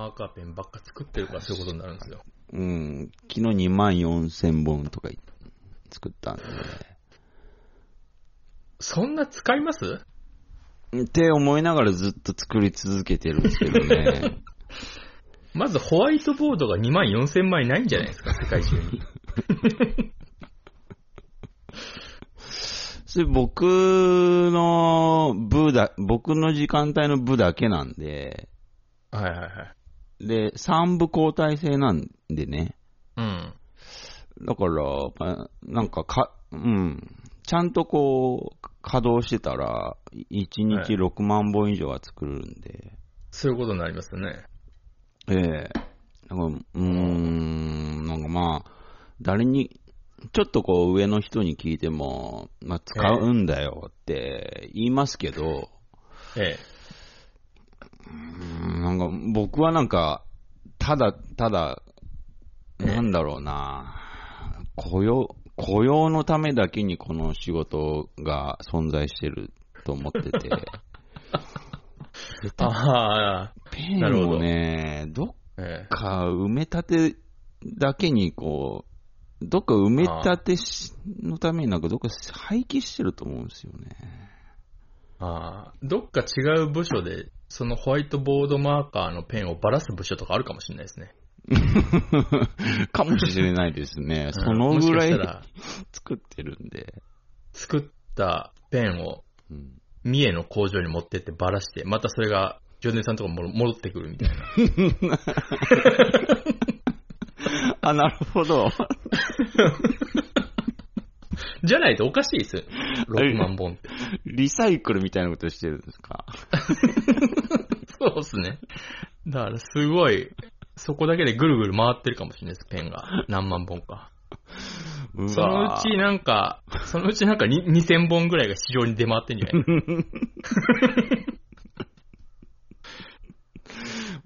マーカーペンばっか作ってるからそういうことになるんですよ。うん。昨日2万4千本とか作ったんで。そんな使います？って思いながらずっと作り続けてるんですけどね。まずホワイトボードが2万4千枚ないんじゃないですか、世界中に。それ僕の部だ、僕の時間帯の部だけなんで、はいはいはい。で、3部交代制なんでね。うん。だから、まあなんかか、うん。ちゃんとこう、稼働してたら、1日6万本以上は作るんで。そういうことになりますよね。ええなんかうーん、なんかまあ、誰に、ちょっとこう上の人に聞いても、まあ使うんだよって言いますけど、ええ。うーん。なんか僕はなんか、ただ、ただ、なんだろうな、雇用、雇用のためだけにこの仕事が存在してると思ってて、ああ、ペンをね、どっええ。か埋め立てだけにこう、どっか埋め立てしのためになんかどっか廃棄してると思うんですよね。ああ、どっか違う部署で、そのホワイトボードマーカーのペンをばらす部署とかあるかもしれないですね。かもしれないですね。うんそのぐらい作ってるんで。作ったペンをうん三重の工場に持ってってばらして、またそれがジョネさんとかも戻ってくるみたいな。あ、なるほど。じゃないとおかしいですよ。6万本って。リサイクルみたいなことしてるんですか？そうですね。だからすごい、そこだけでぐるぐる回ってるかもしれないです、ペンが。何万本か。そのうちなんか、そのうちなんかに2000本ぐらいが市場に出回ってんじゃない？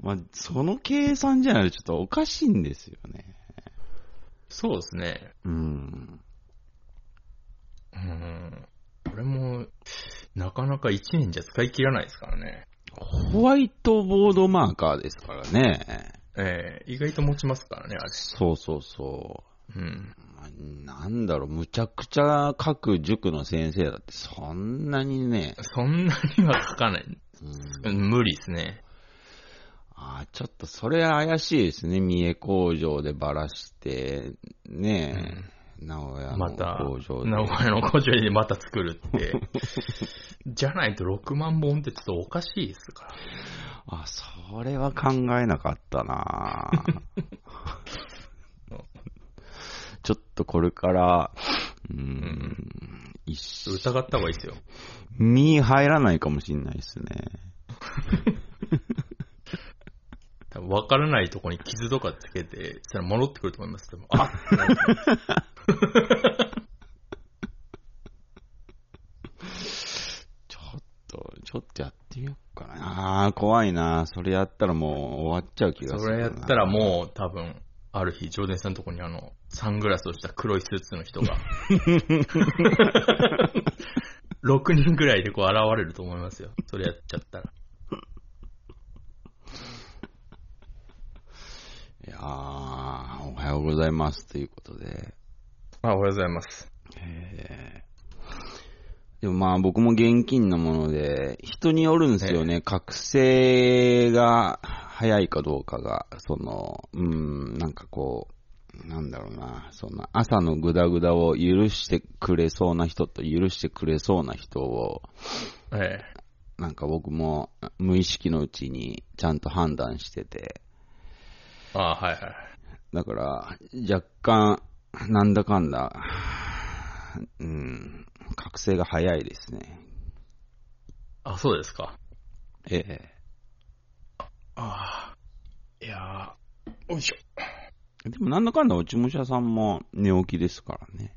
まあ、その計算じゃないとちょっとおかしいんですよね。そうですね。うん。うん。これも、なかなか1年じゃ使い切らないですからね。ホワイトボードマーカーですからね。ええ意外と持ちますからね、あれ。そうそうそう。うん。まあなんだろう、むちゃくちゃ書く塾の先生だって、そんなにね、そんなには書かない。うんうん無理ですね。あーちょっとそれ怪しいですね、三重工場でばらして、ねえ、名古屋のまた、工場で。名古屋の工場でまた作るって。じゃないと6万本ってちょっとおかしいですから。あ、それは考えなかったな ちょっとこれから、うーん、一瞬、疑った方がいいですよ。身入らないかもしれないですね。多分分からないとこに傷とかつけて、そしたら戻ってくると思います。あ ちょっと、ちょっとやってみようかな。あー怖いな。それやったらもう終わっちゃう気がすそるな。れやったらもう多分、ある日、ジョーデンさんのとこにあの、サングラスをした黒いスーツの人が、6人ぐらいでこう現れると思いますよ。それやっちゃったら。いやー、おはようございますということで。あ、おはようございます。えーでもまあ僕も現金なもので、人によるんですよね。覚醒が早いかどうかが、その、うん、なんかこう、なんだろうな、そんな朝のグダグダを許してくれそうな人と許してくれそうな人を、ええ。なんか僕も無意識のうちにちゃんと判断してて、あはいはい。だから若干、なんだかんだ、うん、覚醒が早いですね。あ、そうですか。ええ。ああ。いやー、よいしょ。でもなんだかんだ落ち武者さんも寝起きですからね。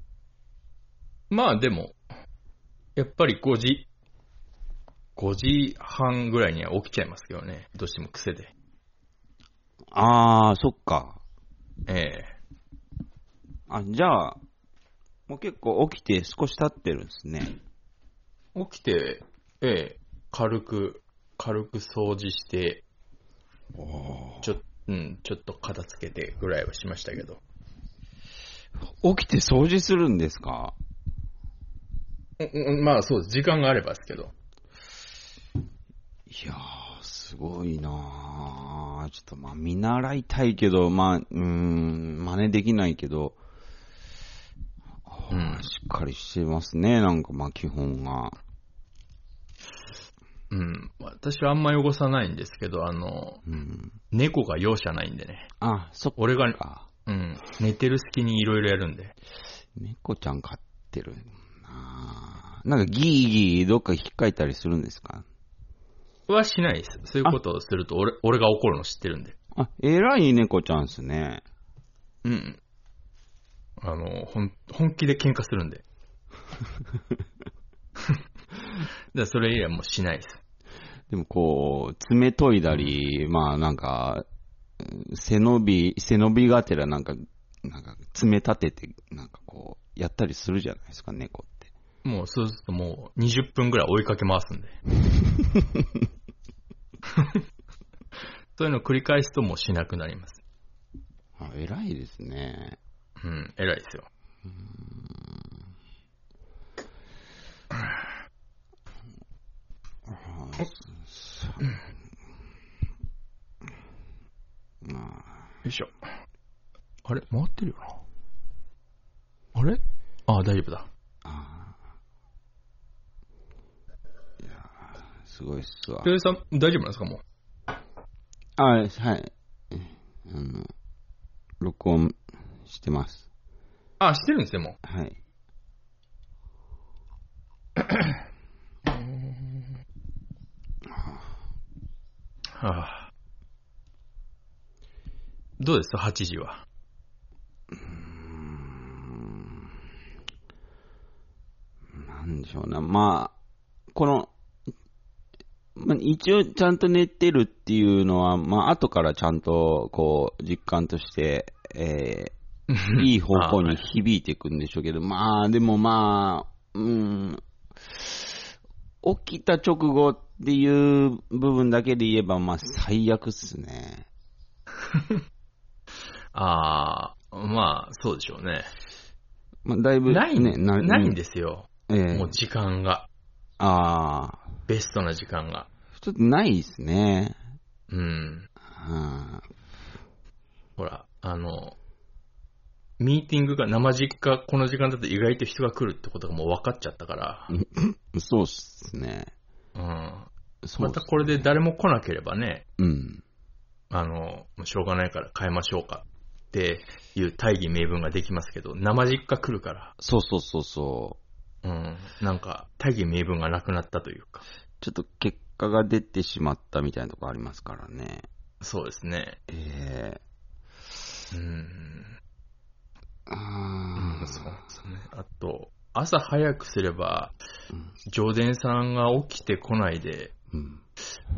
まあでも、やっぱり5時、5時半ぐらいには起きちゃいますけどね。どうしても癖で。あー、そっか。ええあ、じゃあ、もう結構起きて少し経ってるんですね。起きて、ええ軽く、軽く掃除して、ちょ,、うん、ちょっと片付けてぐらいはしましたけど。起きて掃除するんですか？うんうんまあそうです。時間があればですけど。いやー、すごいなーちょっとまあ見習いたいけど、まあ、うーん、真似できないけど、うんしっかりしてますね、なんかまあ基本が。うん。私はあんま汚さないんですけど、あの、うん。猫が容赦ないんでね。あ、そっ俺が、か。うん。寝てる隙にいろいろやるんで。猫ちゃん飼ってるなーなんかギーギーどっか引っかいたりするんですか？はしないです。そういうことをすると俺、俺が怒るの知ってるんで。あ、偉い猫ちゃんですね。うん。あの、ほん、本気で喧嘩するんで。だそれ以来もうしないです。でもこう、爪研いだり、まあなんか、うん背伸び、背伸びがてらなんか、なんか爪立てて、なんかこう、やったりするじゃないですか、猫って。もうそうするともう20分ぐらい追いかけ回すんで。そういうのを繰り返すともうしなくなります。あ、偉いですね。うん、偉いですよ。まあ、よいしょ。あれ？回ってるよな。あれ？ああ、大丈夫だ。あいやすごいっすわ。ペイさん、大丈夫なんですか？もう。あ、はい。あの、録音してます。あ、してるんですね、もはい。う。はあ、どうです ?8 時は？なんでしょうな。まあ、この、まあ、一応ちゃんと寝てるっていうのは、まあ、後からちゃんと、こう、実感として、えー、いい方向に響いていくんでしょうけど、まあ、でもまあ、うん、起きた直後っていう部分だけで言えば、まあ、最悪っすね。ああ、まあ、そうでしょうね。まあ、だいぶ、ない、ね、ないんですよ。ええもう時間が。ああ、ベストな時間が。ちょっとないですね。うん。うんほら、あの、ミーティングが生実家、この時間だと意外と人が来るってことがもう分かっちゃったから、そうっすね。うん。そうっますたこれで誰も来なければね、うん。あの、しょうがないから変えましょうかっていう大義名分ができますけど、生実家来るから、そうそうそうそう。うん、なんか大義名分がなくなったというか、ちょっと結果が出てしまったみたいなとこありますからね。そうですね。ええうん。あーそうですね。あと、朝早くすれば、うん上田さんが起きてこないで、うん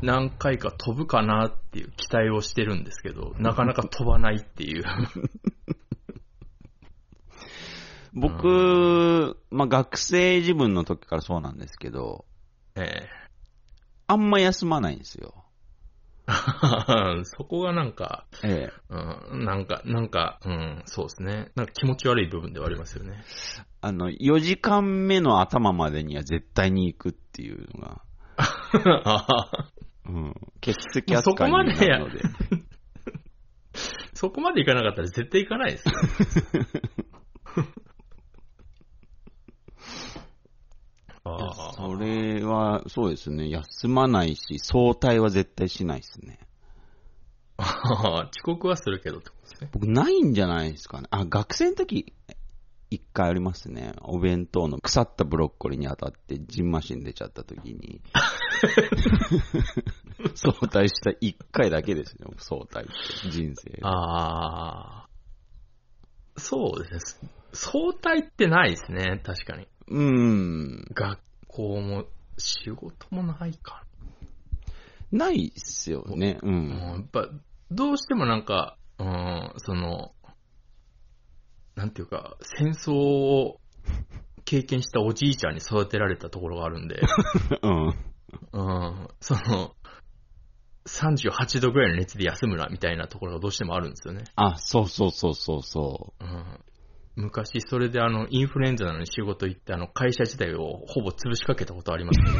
何回か飛ぶかなっていう期待をしてるんですけど、なかなか飛ばないっていう。僕、まあ、学生自分の時からそうなんですけど、ええあんま休まないんですよ。そこがなんか、ええ。うん、なんか、なんか、うん、そうですね。なんか気持ち悪い部分ではありますよね。あの、4時間目の頭までには絶対に行くっていうのが、うん、欠席扱いになるので。そこまでい かなかったら絶対行かないですよ。あそれは、そうですね。休まないし、早退は絶対しないですね。あ。遅刻はするけどってことですね。僕、ないんじゃないですかね。あ、学生の時、一回ありますね。お弁当の腐ったブロッコリーに当たって、ジンマシン出ちゃった時に。早退した一回だけですよ。早退人生で。ああ。そうですね。相対ってないですね、確かに。うーん。学校も仕事もないかないっすよね。うん、ん。やっぱ、どうしてもなんか、うん、その、なんていうか、戦争を経験したおじいちゃんに育てられたところがあるんで、うん。うん、その、38度ぐらいの熱で休むな、みたいなところがどうしてもあるんですよね。あ、そうそうそうそうそうん。昔、それであの、インフルエンザなのに仕事行って、あの、会社自体をほぼ潰しかけたことありますね。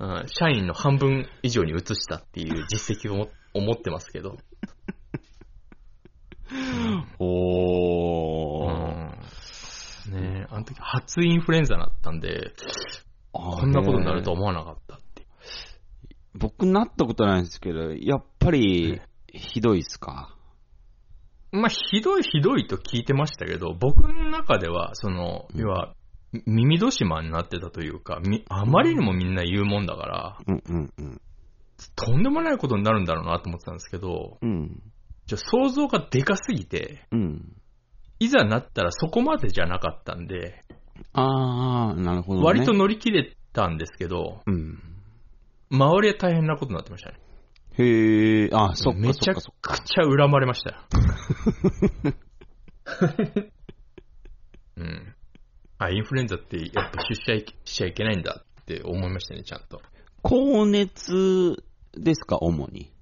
うん社員の半分以上に移したっていう実績をも思ってますけど。う。おー。うんねえ、あの時初インフルエンザだったんで、ここんなことになるとは思わなかった。僕なったことないんですけど、やっぱり、ひどいっすか？まあ、ひどいひどいと聞いてましたけど、僕の中では、その、うん要は、耳戸島になってたというか、みあまりにもみんな言うもんだから、うんうんうん。とんでもないことになるんだろうなと思ってたんですけど、うん。じゃ想像がでかすぎて、うん。いざなったらそこまでじゃなかったんで、あー、なるほど、ね。割と乗り切れたんですけど、うん。周りは大変なことになってましたね。へー、あ、そっかめちゃ。くちゃ恨まれましたよ。うん。あ、インフルエンザってやっぱ出社しちゃいけないんだって思いましたね、ちゃんと。高熱ですか、主に。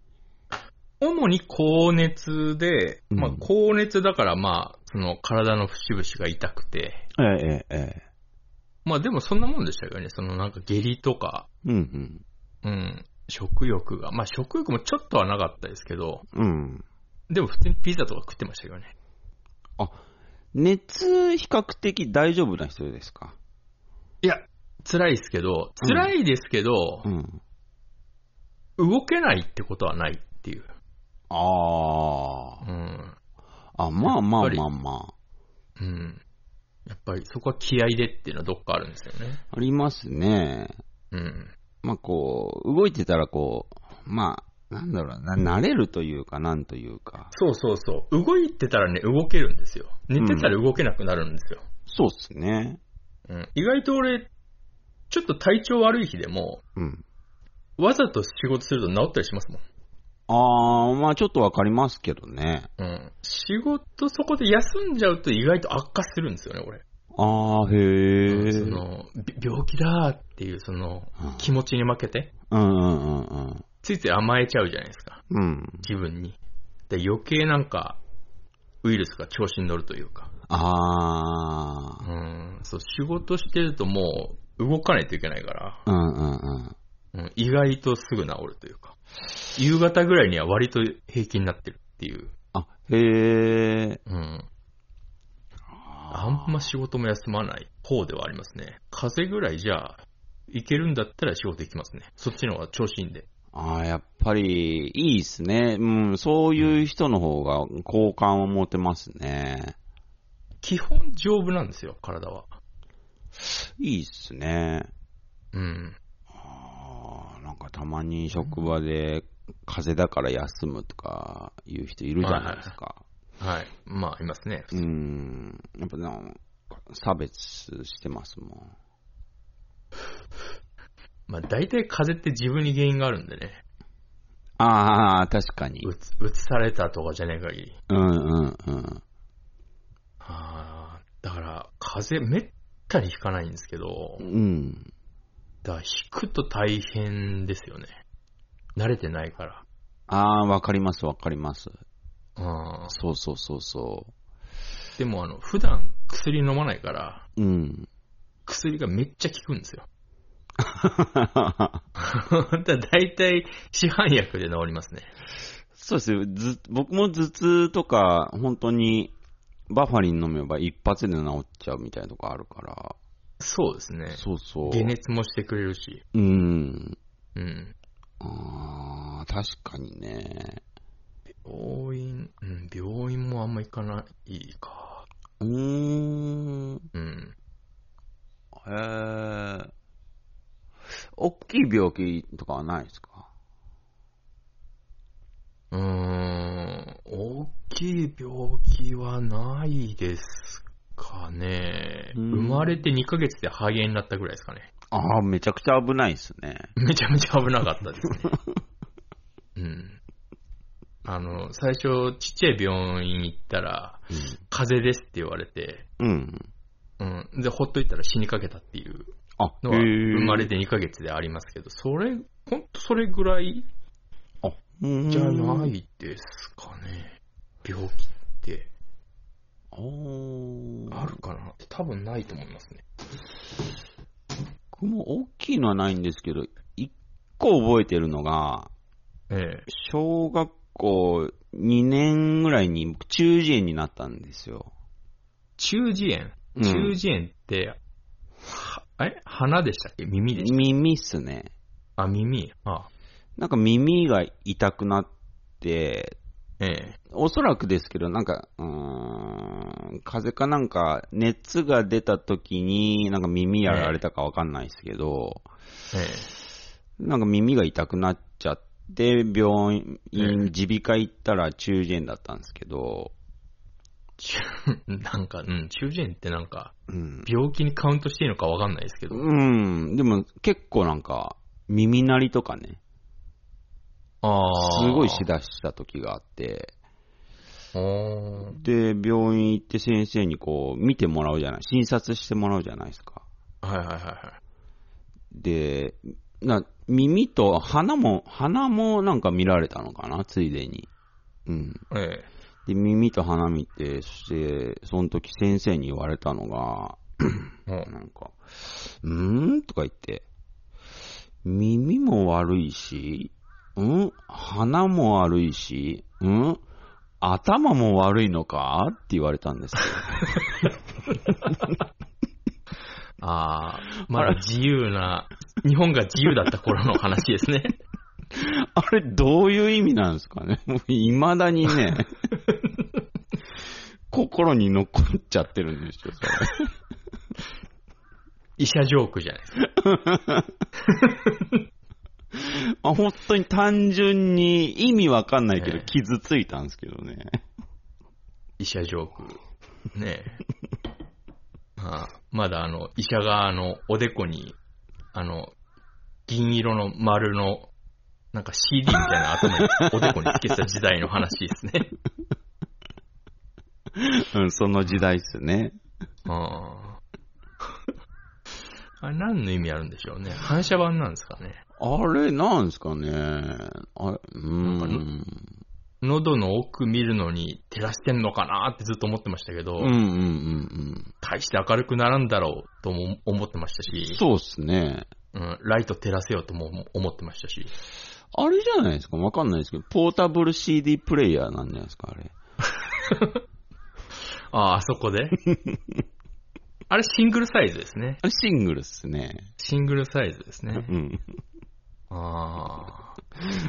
主に高熱で、まあうん高熱だからまあ、その体の節々が痛くて、ええ、ええ。まあでもそんなもんでしたよね。そのなんか下痢とか、うんうん、食欲が。まあ食欲もちょっとはなかったですけど、うん。うん。でも普通にピザとか食ってましたけどね。熱、比較的大丈夫な人ですか？いや、辛いですけど、辛いですけどう、ん。動けないってことはないっていう。あー。うん。あ、まあまあまあまあ。うん。やっぱりそこは気合でっていうのはどっかあるんですよね。ありますね。うん。まあこう、動いてたらこう、まあ、なんだろうな、慣れるというか、なんというか。そうそうそう。動いてたらね、動けるんですよ。寝てたら動けなくなるんですよ。そうっすね。うん。意外と俺、ちょっと体調悪い日でも、うん。わざと仕事すると治ったりしますもん。あー、まあちょっとわかりますけどね。うん。仕事そこで休んじゃうと意外と悪化するんですよね、俺。あー、へー。その、び病気だっていうそのうん気持ちに負けて、うんうんうんうん。ついつい甘えちゃうじゃないですか。うん。自分に。で余計なんか、ウイルスが調子に乗るというか。あー。うん。そう、仕事してるともう動かないといけないから、うんうんうん。うん、意外とすぐ治るというか。夕方ぐらいには割と平気になってるっていう。あ、へー。うん。あんま仕事も休まない方ではありますね。風邪ぐらいじゃあ、いけるんだったら仕事行きますね。そっちの方が調子いいんで。ああ、やっぱり、いいっすね。うん、そういう人の方が好感を持てますね。基本丈夫なんですよ、体は。いいっすね。うん。ああ、なんかたまに職場で風邪だから休むとかいう人いるじゃないですか。はい。まあ、いますね。うん。やっぱなんか差別してますもん。まあ、大体風邪って自分に原因があるんでね。ああ、確かに。うつ、うつされたとかじゃない限り。うんうんうん。ああ、だから、風邪めったにひかないんですけど、うん。だから引くと大変ですよね。慣れてないから。ああ、わかりますわかります。うん。そうそうそうそでもあの、普段薬飲まないから、う。うん。薬がめっちゃ効くんですよ。だ大体市販薬で治りますね。そうですよ。ず、僕も頭痛とか、本当に、バファリン飲めば一発で治っちゃうみたいなとこあるから。そうですね。そうそう。解熱もしてくれるし。うん。うん。ああ、確かにね。病院、うん、病院もあんま行かないか。うーん。うん。へえ。大きい病気とかはないですか？うーん、大きい病気はないですかね。うん生まれて2ヶ月で肺炎になったぐらいですかね。ああ、めちゃくちゃ危ないですね。めちゃめちゃ危なかったですね。うん。あの、最初、ちっちゃい病院行ったら、風邪ですって言われて、うん。うん。で、ほっといたら死にかけたっていう。あ、のは生まれて2ヶ月でありますけど、それ、ほんとそれぐらいあ、うじゃない。いですかね。病気っておーあるかなって多分ないと思いますね。僕も大きいのはないんですけど、一個覚えてるのが、ええ。小学校2年ぐらいに僕中耳炎になったんですよ。中耳炎？うん中耳炎って、はえ鼻でしたっけ？耳でした耳っすね。あ、耳。あなんか耳が痛くなって、ええ。おそらくですけど、なんか、うーん、風邪かなんか、熱が出た時に、なんか耳やられたかわかんないですけど、えなんか耳が痛くなっちゃって、病院、耳鼻科行ったら中耳炎だったんですけど、え。なんか、うん、中耳炎ってなんか、うん。病気にカウントしていいのかわかんないですけど。うん、でも結構なんか、耳鳴りとかね、ああ。すごいしだした時があって、で、病院行って先生にこう、見てもらうじゃない、診察してもらうじゃないですか。はいはいはいはい。で、な、耳と鼻も、鼻もなんか見られたのかな、ついでに。うん。えで、耳と鼻見て、そして、その時先生に言われたのが、え。うん なんか、うーん？とか言って、耳も悪いし、うん？鼻も悪いし、うん？頭も悪いのか？って言われたんですよ。ああ、まだ自由な、日本が自由だった頃の話ですね。あれ、どういう意味なんですかね？も う未だにね、心に残っちゃってるんですよ、それ。医者ジョークじゃないですか。あ本当に単純に意味わかんないけどええ傷ついたんですけどね。医者ジョーク。ねえ。ああまだあの、医者があの、おでこに、あの、銀色の丸の、なんか CD みたいな頭に、おでこにつけてた時代の話ですね。うん、その時代っすね。ああ。あれ何の意味あるんでしょうね。反射板なんですかね。あれ、なんですかね。あれ、うーん。喉の奥見るのに照らしてんのかなってずっと思ってましたけど、うんうんうんうん。大して明るくならんだろうとも思ってましたし、そうっすね。うん、ライト照らせようとも思ってましたし、あれじゃないですか？わかんないですけど、ポータブル CD プレイヤーなんじゃないですか、あれ。ああ、あそこで？あれシングルサイズですね。あれシングルっすね。シングルサイズですね。うん。ああ。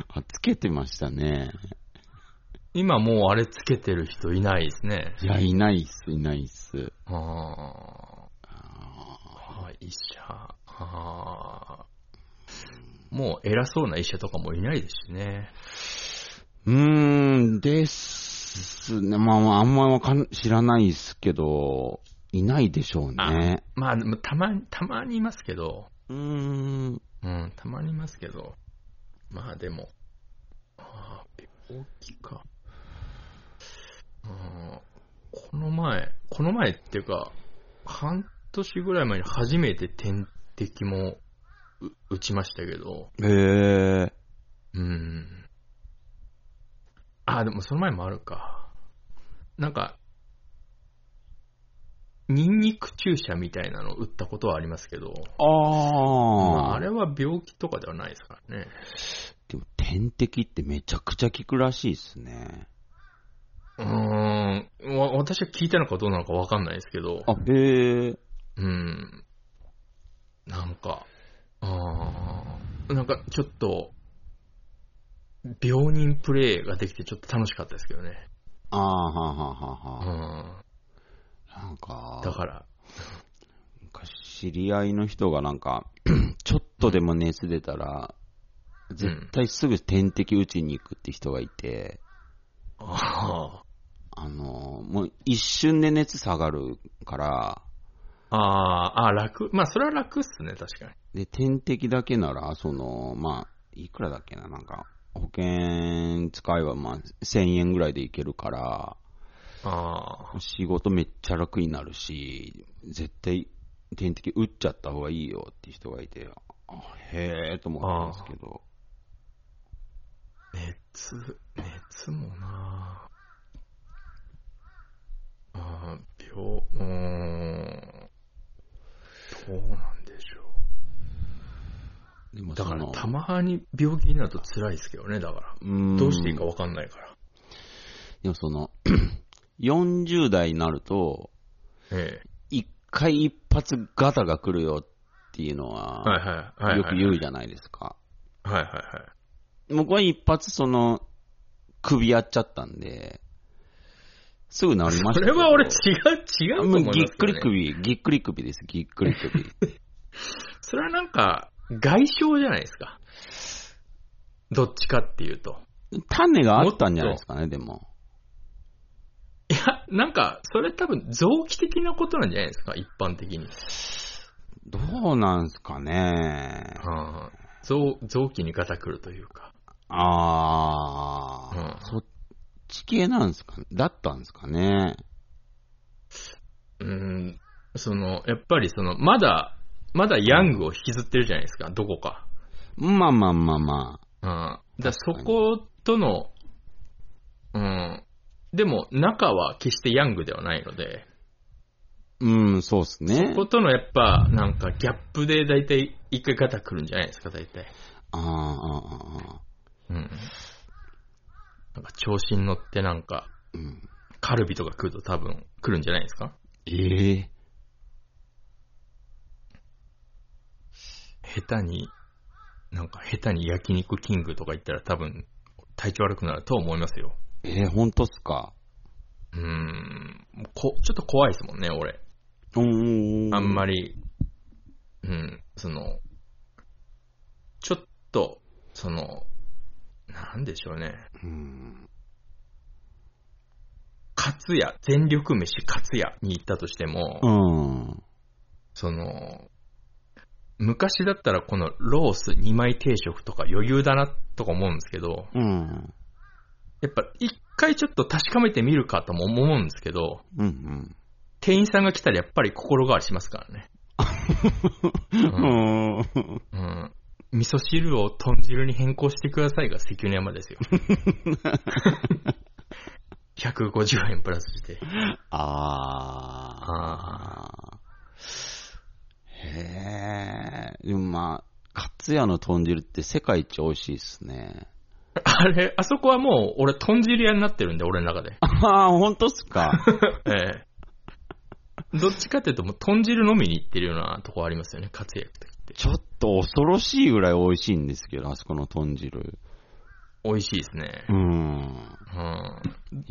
あ、つけてましたね。今もうあれつけてる人いないですね。いや、いないっす、いないっす。ああ。あ医者。ああ。もう偉そうな医者とかもいないですしね。うーん、ですね。まあまあ、あんまわかん、知らないっすけど、いないでしょうね。まあ、たまに、たまにいますけど、うーん。うん、たまにいますけど、まあでも、ああ、病気か。うんこの前、この前っていうか、半年ぐらい前に初めて点滴もう打ちましたけど、へえ。うん。あ、でもその前もあるか。なんか、ニンニク注射みたいなのを打ったことはありますけど、ああ。まあ、あれは病気とかではないですからね。でも、点滴ってめちゃくちゃ効くらしいっすね。うーん。わ私は聞いたのかどうなのかわかんないですけど、あ、へえ。うん。なんか、あーなんかちょっと、病人プレイができてちょっと楽しかったですけどね。ああ、はあはあはうあはん。あ。なんか、だから、昔知り合いの人がなんか、ちょっとでも熱出たら、絶対すぐ点滴打ちに行くって人がいて、ああの、もう一瞬で熱下がるから、あ、ああ、楽。まあ、それは楽っすね、確かに。で、点滴だけなら、その、まあ、いくらだっけな、なんか、保険使えば、まあ、1000円ぐらいでいけるから、ああ、仕事めっちゃ楽になるし、絶対点滴打っちゃった方がいいよって人がいて、あへえと思ったんですけど。熱、熱もなあー病、うーん。どうなんでしょう。だから、でもそのたまに病気になると辛いですけどね、だから。うんどうしていいかわかんないから。でもその、40代になると、ええ。一回一発ガタが来るよっていうのは。よく言うじゃないですか。はいはいはい。僕は一発その、首やっちゃったんで、すぐ治りましたそ。れは俺違う、違うと思いますよ、ね。ぎっくり首、ぎっくり首です、ぎっくり首。それはなんか、外傷じゃないですか。どっちかっていうと。種があったんじゃないですかね、でも。いや、なんか、それ多分臓器的なことなんじゃないですか、一般的に。どうなんすかね。はあ、臓臓器にガタくるというか。あー、うんそっち系なんすかだったんですかね。うん、その、やっぱりその、まだ、まだヤングを引きずってるじゃないですか、どこか。まあまあまあまうん。だそことの、うん。でも、中は決してヤングではないので、あ。うん、そうっすねそ。ことのやっぱ、なんかギャップで大体一回ガタくるんじゃないですか、大体。あーあー、あーあうん。なんか調子に乗ってなんか、ー、うん。カルビとか来ると多分来るんじゃないですか？ええ下手に、なんか下手に焼肉キングとか言ったら多分体調悪くなると思いますよ。えー、ほんとっすか？うーん。こ、ちょっと怖いですもんね、俺。うーん。あんまり。り、うん、その、ちょっと、その、なんでしょうね。うん。カツ屋、全力飯カツ屋に行ったとしても、うん。その、昔だったらこのロース2枚定食とか余裕だなとか思うんですけど、うん。やっぱ一回ちょっと確かめてみるかとも思うんですけど、うん。店員さんが来たらやっぱり心変わりしますからね。うん。うん。うん。味噌汁を豚汁に変更してくださいが関根山ですよ。150円プラスして。ああ。へえ。でもまあ、カツヤの豚汁って世界一美味しいっすね。あれ、あそこはもう俺豚汁屋になってるんで、俺の中で。ああ、ほんとっすか？ええ。どっちかっていうともう豚汁飲みに行ってるようなとこありますよね、カツヤ行くときって。ちょっと恐ろしいぐらい美味しいんですけど、あそこの豚汁。美味しいですねう。ん。うん。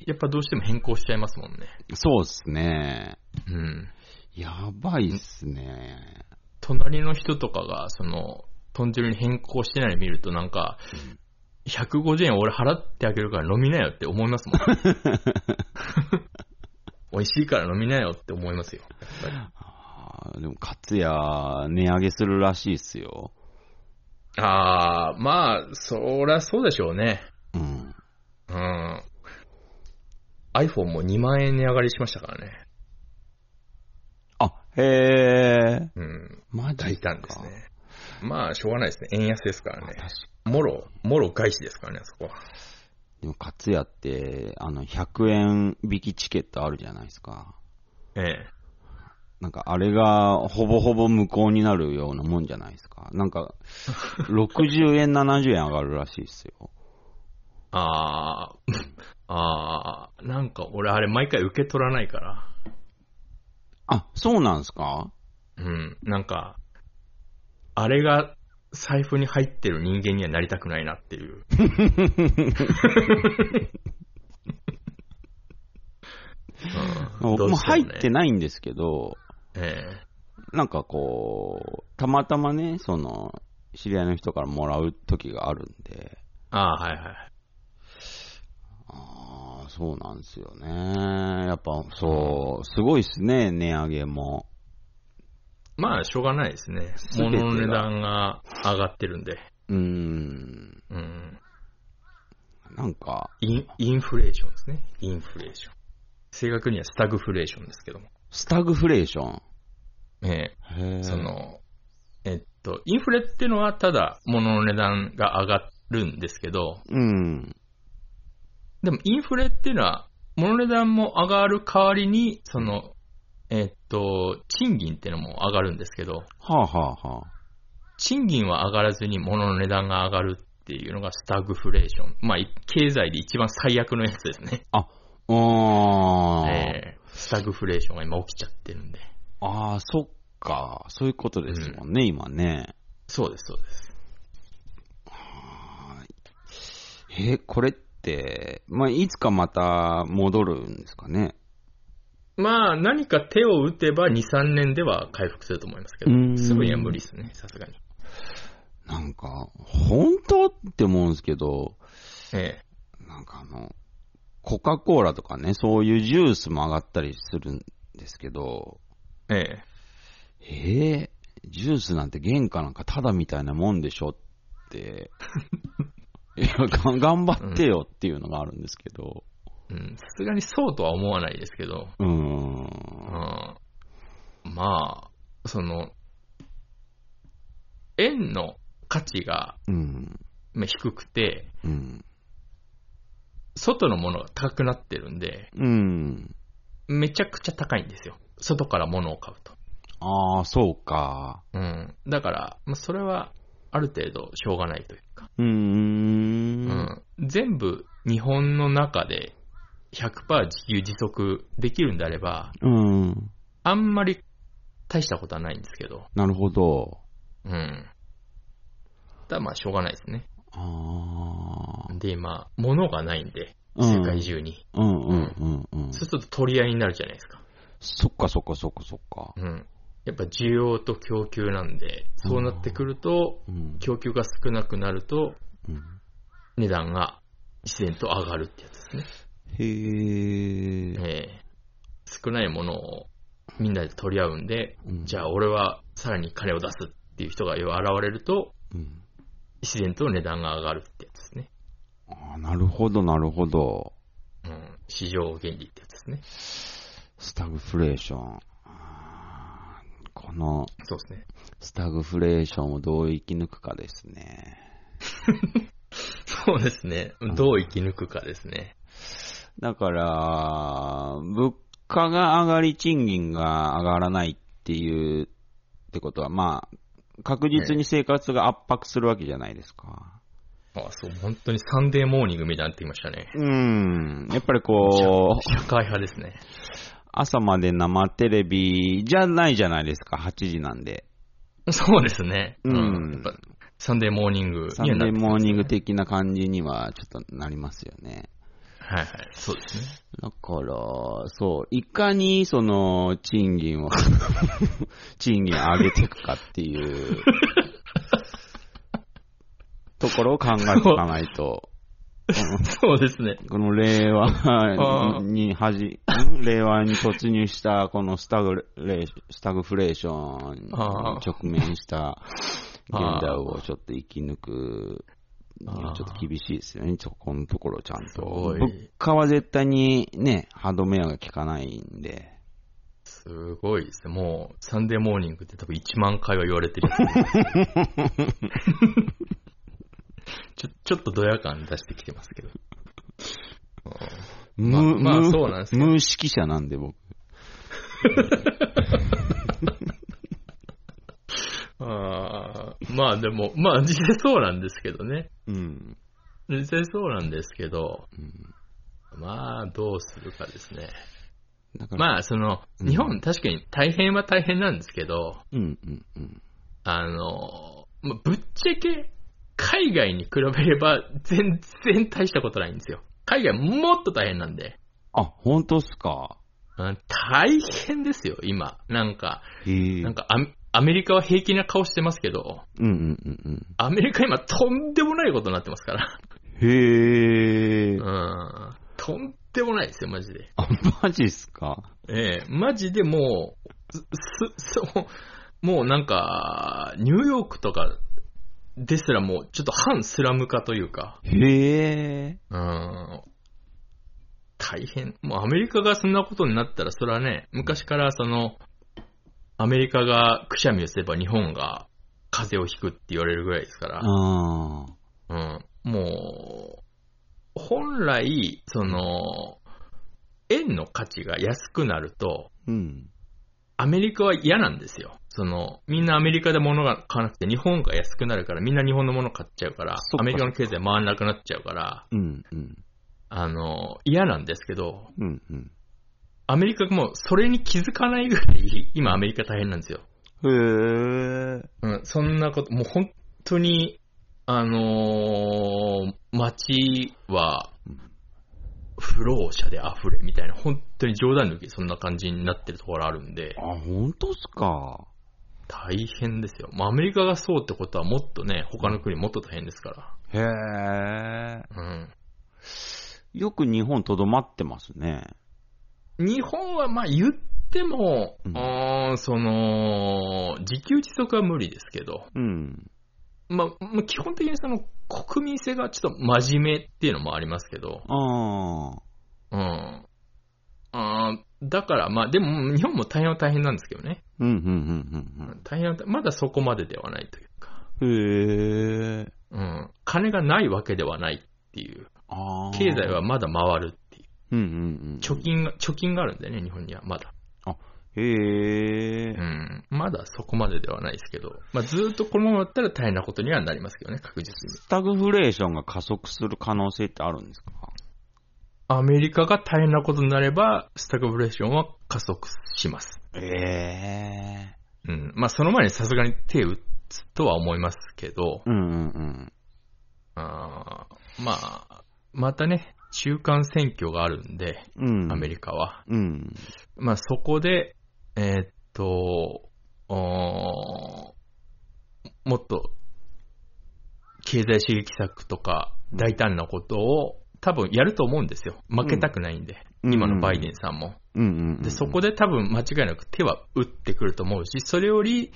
やっぱどうしても変更しちゃいますもんね。そうっすね。うん。やばいっすね。隣の人とかが、その、豚汁に変更してないの見るとなんか、150円俺払ってあげるから飲みなよって思いますもん。美味しいから飲みなよって思いますよ。やっぱりでも、カツヤ、値上げするらしいっすよ。あー、まあ、そりゃそうでしょうね。うん。うん。iPhone も2万円値上がりしましたからね。あ、へえ。うん。マジ大胆ですね。まあ、しょうがないですね。円安ですからね。もろ、もろ外資ですからね、あそこは。でも、カツヤって、あの、100円引きチケットあるじゃないですか。ええ。なんか、あれが、ほぼほぼ無効になるようなもんじゃないですか。なんか、60円、70円上がるらしいですよ。あー、あー、なんか俺あれ毎回受け取らないから。あ、そうなんですか？うん。なんか、あれが財布に入ってる人間にはなりたくないなっていう。うん僕も入って。ないんですけど、えなんかこう、たまたまね、その、知り合いの人からもらう時があるんで、えああ、はいはい。ああ、そうなんですよね。やっぱ、そう、すごいっすね、値上げも。まあ、しょうがないですね。全てが物の値段が上がってるんで。うーん、うん。なんか、イン、インフレーションですね。インフレーション。正確にはスタグフレーションですけども。スタグフレーション。えへええ。その、えっと、インフレっていうのはただ物の値段が上がるんですけど、うん。でもインフレっていうのは物の値段も上がる代わりに、その、えっと、賃金っていうのも上がるんですけど、はあはあはあ。賃金は上がらずに物の値段が上がるっていうのがスタグフレーション。まあ、経済で一番最悪のやつですね。ああ、えースタグフレーションが今起きちゃってるんで。ああ、そっか。そういうことですもんね、今ね。そうです、そうです。え、これって、まあ、いつかまた戻るんですかね？まあ、何か手を打てば2、3年では回復すると思いますけど、すぐには無理ですね、さすがに。なんか、本当って思うんですけど、えなんかあの、コカ・コーラとかね、そういうジュースも上がったりするんですけど、ええ。ええ？ジュースなんて原価なんかタダみたいなもんでしょって、いや、が頑張ってよっていうのがあるんですけど、えうん、さすがにそうとは思わないですけど、うーん。うん、まあ、その、円の価値がうん。まあ低くて、うん。外のものが高くなってるんで、うん。めちゃくちゃ高いんですよ。外から物を買うと。ああ、そうか。うん。だから、まあ、それは、ある程度、しょうがないというか。うーん。うん。全部、日本の中で、100%自給自足できるんであれば、うん。あんまり大したことはないんですけど、なるほど。うん。ただまあ、しょうがないですね。ああ。で、今、物がないんで、うん世界中に。うんうんうんうん。そうすると取り合いになるじゃないですか。そっかそっかそっかそっか。うん。やっぱ需要と供給なんで、そうなってくると、うん。供給が少なくなると、うん値段が自然と上がるってやつですね。へえ。ええ少ないものをみんなで取り合うんで、うんじゃあ俺はさらに金を出すっていう人が現れると、うん。自然と値段が上がるってやつですね。ああ、なるほどなるほど。うん。市場原理ってやつですね。スタグフレーション。このそうですね。スタグフレーションをどう生き抜くかですね。そうですね。どう生き抜くかですね。だから、物価が上がり賃金が上がらないっていう、ってことは、まあ、確実に生活が圧迫するわけじゃないですか。あそう、本当にサンデーモーニングみたいになってきましたね。うん。やっぱりこう、社会派ですね。朝まで生テレビじゃないじゃないですか、8時なんで。そうですね。うんサンデーモーニングサンデーモーニング的な感じにはちょっとなりますよね。はいはい。そうですね。だから、そう、いかにその賃金を、賃金上げていくかっていう、ところを考えていかないと、うんそうですね。この令和にはじ、ん 令和に突入したこのスタグレスタグフレーションに直面した現代をちょっと生き抜くちょっと厳しいですよね。そこのところちゃんと。物価は絶対にね、歯止めが効かないんで。すごいですね。もう、サンデーモーニングって多分1万回は言われてるやつ ちょ、ちょっとドヤ感出してきてますけど。まあまあそうなんですよ無識者なんで僕。あーまあでも、まあ実際そうなんですけどね。うん。実際そうなんですけど、うんまあどうするかですね。まあその、うん日本確かに大変は大変なんですけど、うんうんうん。あの、まあぶっちゃけ海外に比べれば全然大したことないんですよ。海外もっと大変なんで。あ、本当っすか？うん大変ですよ、今。なんか。なんかアメリカは平気な顔してますけど、うんうんうんうん。アメリカ今とんでもないことになってますから。へえ。うん。とんでもないですよ、マジで。あ、マジっすか？ええマジでもう、す、すそう、もうなんか、ニューヨークとかですらもうちょっと反スラム化というか、へえ。うん。大変。もうアメリカがそんなことになったら、それはね、昔からその、アメリカがくしゃみをすれば日本が風邪をひくって言われるぐらいですから、あうん、もう、本来、その、円の価値が安くなると、うん。アメリカは嫌なんですよ。その、みんなアメリカで物が買わなくて日本が安くなるからみんな日本のもの買っちゃうからアメリカの経済回らなくなっちゃうから、うん、うん。あの、嫌なんですけど、うん、うん。アメリカがもうそれに気づかないぐらい、今アメリカ大変なんですよ。へえ。うん、そんなこと、もう本当に、あのー街は、不老者で溢れみたいな、本当に冗談抜きそんな感じになってるところあるんであ、、本当っすか？大変ですよ。まあ、アメリカがそうってことはもっとね、他の国もっと大変ですかへえ。ら。うん。よく日本とどまってますね。日本はまあ言っても、うんその、自給自足は無理ですけど、うん。まあ、まあ基本的にその国民性がちょっと真面目っていうのもありますけど、ああ。うん。あーだから、まあでも日本も大変は大変なんですけどね。うん、うん、うん、大変は、まだそこまでではないというか、うん。へえ。うん。金がないわけではないっていう。ああ。経済はまだ回るう。うん、うん、うん。貯金が、貯金があるんだよね、日本には、まだ。へえう。ん。まだそこまでではないですけど、まあずっとこのままだったら大変なことにはなりますけどね、確実に。スタグフレーションが加速する可能性ってあるんですか？アメリカが大変なことになれば、スタグフレーションは加速します。ええ。うん。まあその前にさすがに手打つとは思いますけど、うん、うん、うん。あーまあ、またね、中間選挙があるんで、うん。アメリカは。うん。まあそこで、えーっと、もっと経済刺激策とか大胆なことを多分やると思うんですよ。負けたくないんで。うん今のバイデンさんも。で、そこで多分間違いなく手は打ってくると思うし、それより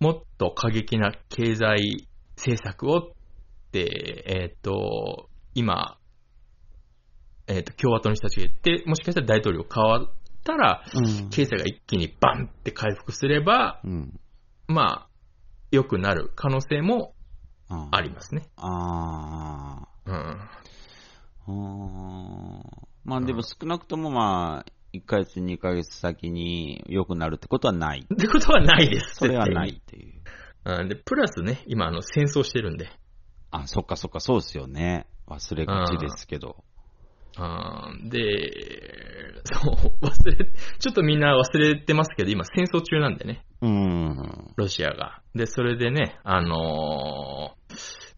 もっと過激な経済政策をって、えーっと、今、えーっと、共和党の人たちが言って、もしかしたら大統領変わったら、うん。経済が一気にバンって回復すれば、うん。まあ、良くなる可能性もあありますね。あうん。ー。あーまあでも少なくともまあ、1ヶ月、2ヶ月先に良くなるってことはない。ってことはないです。それはな絶いっていう。うんで、プラスね、今、あの、戦争してるんで。あ、そっかそっか、そうですよね。忘れがちですけど。あーで、そう、忘れ、ちょっとみんな忘れてますけど、今戦争中なんでね、うん。ロシアが。で、それでね、あのー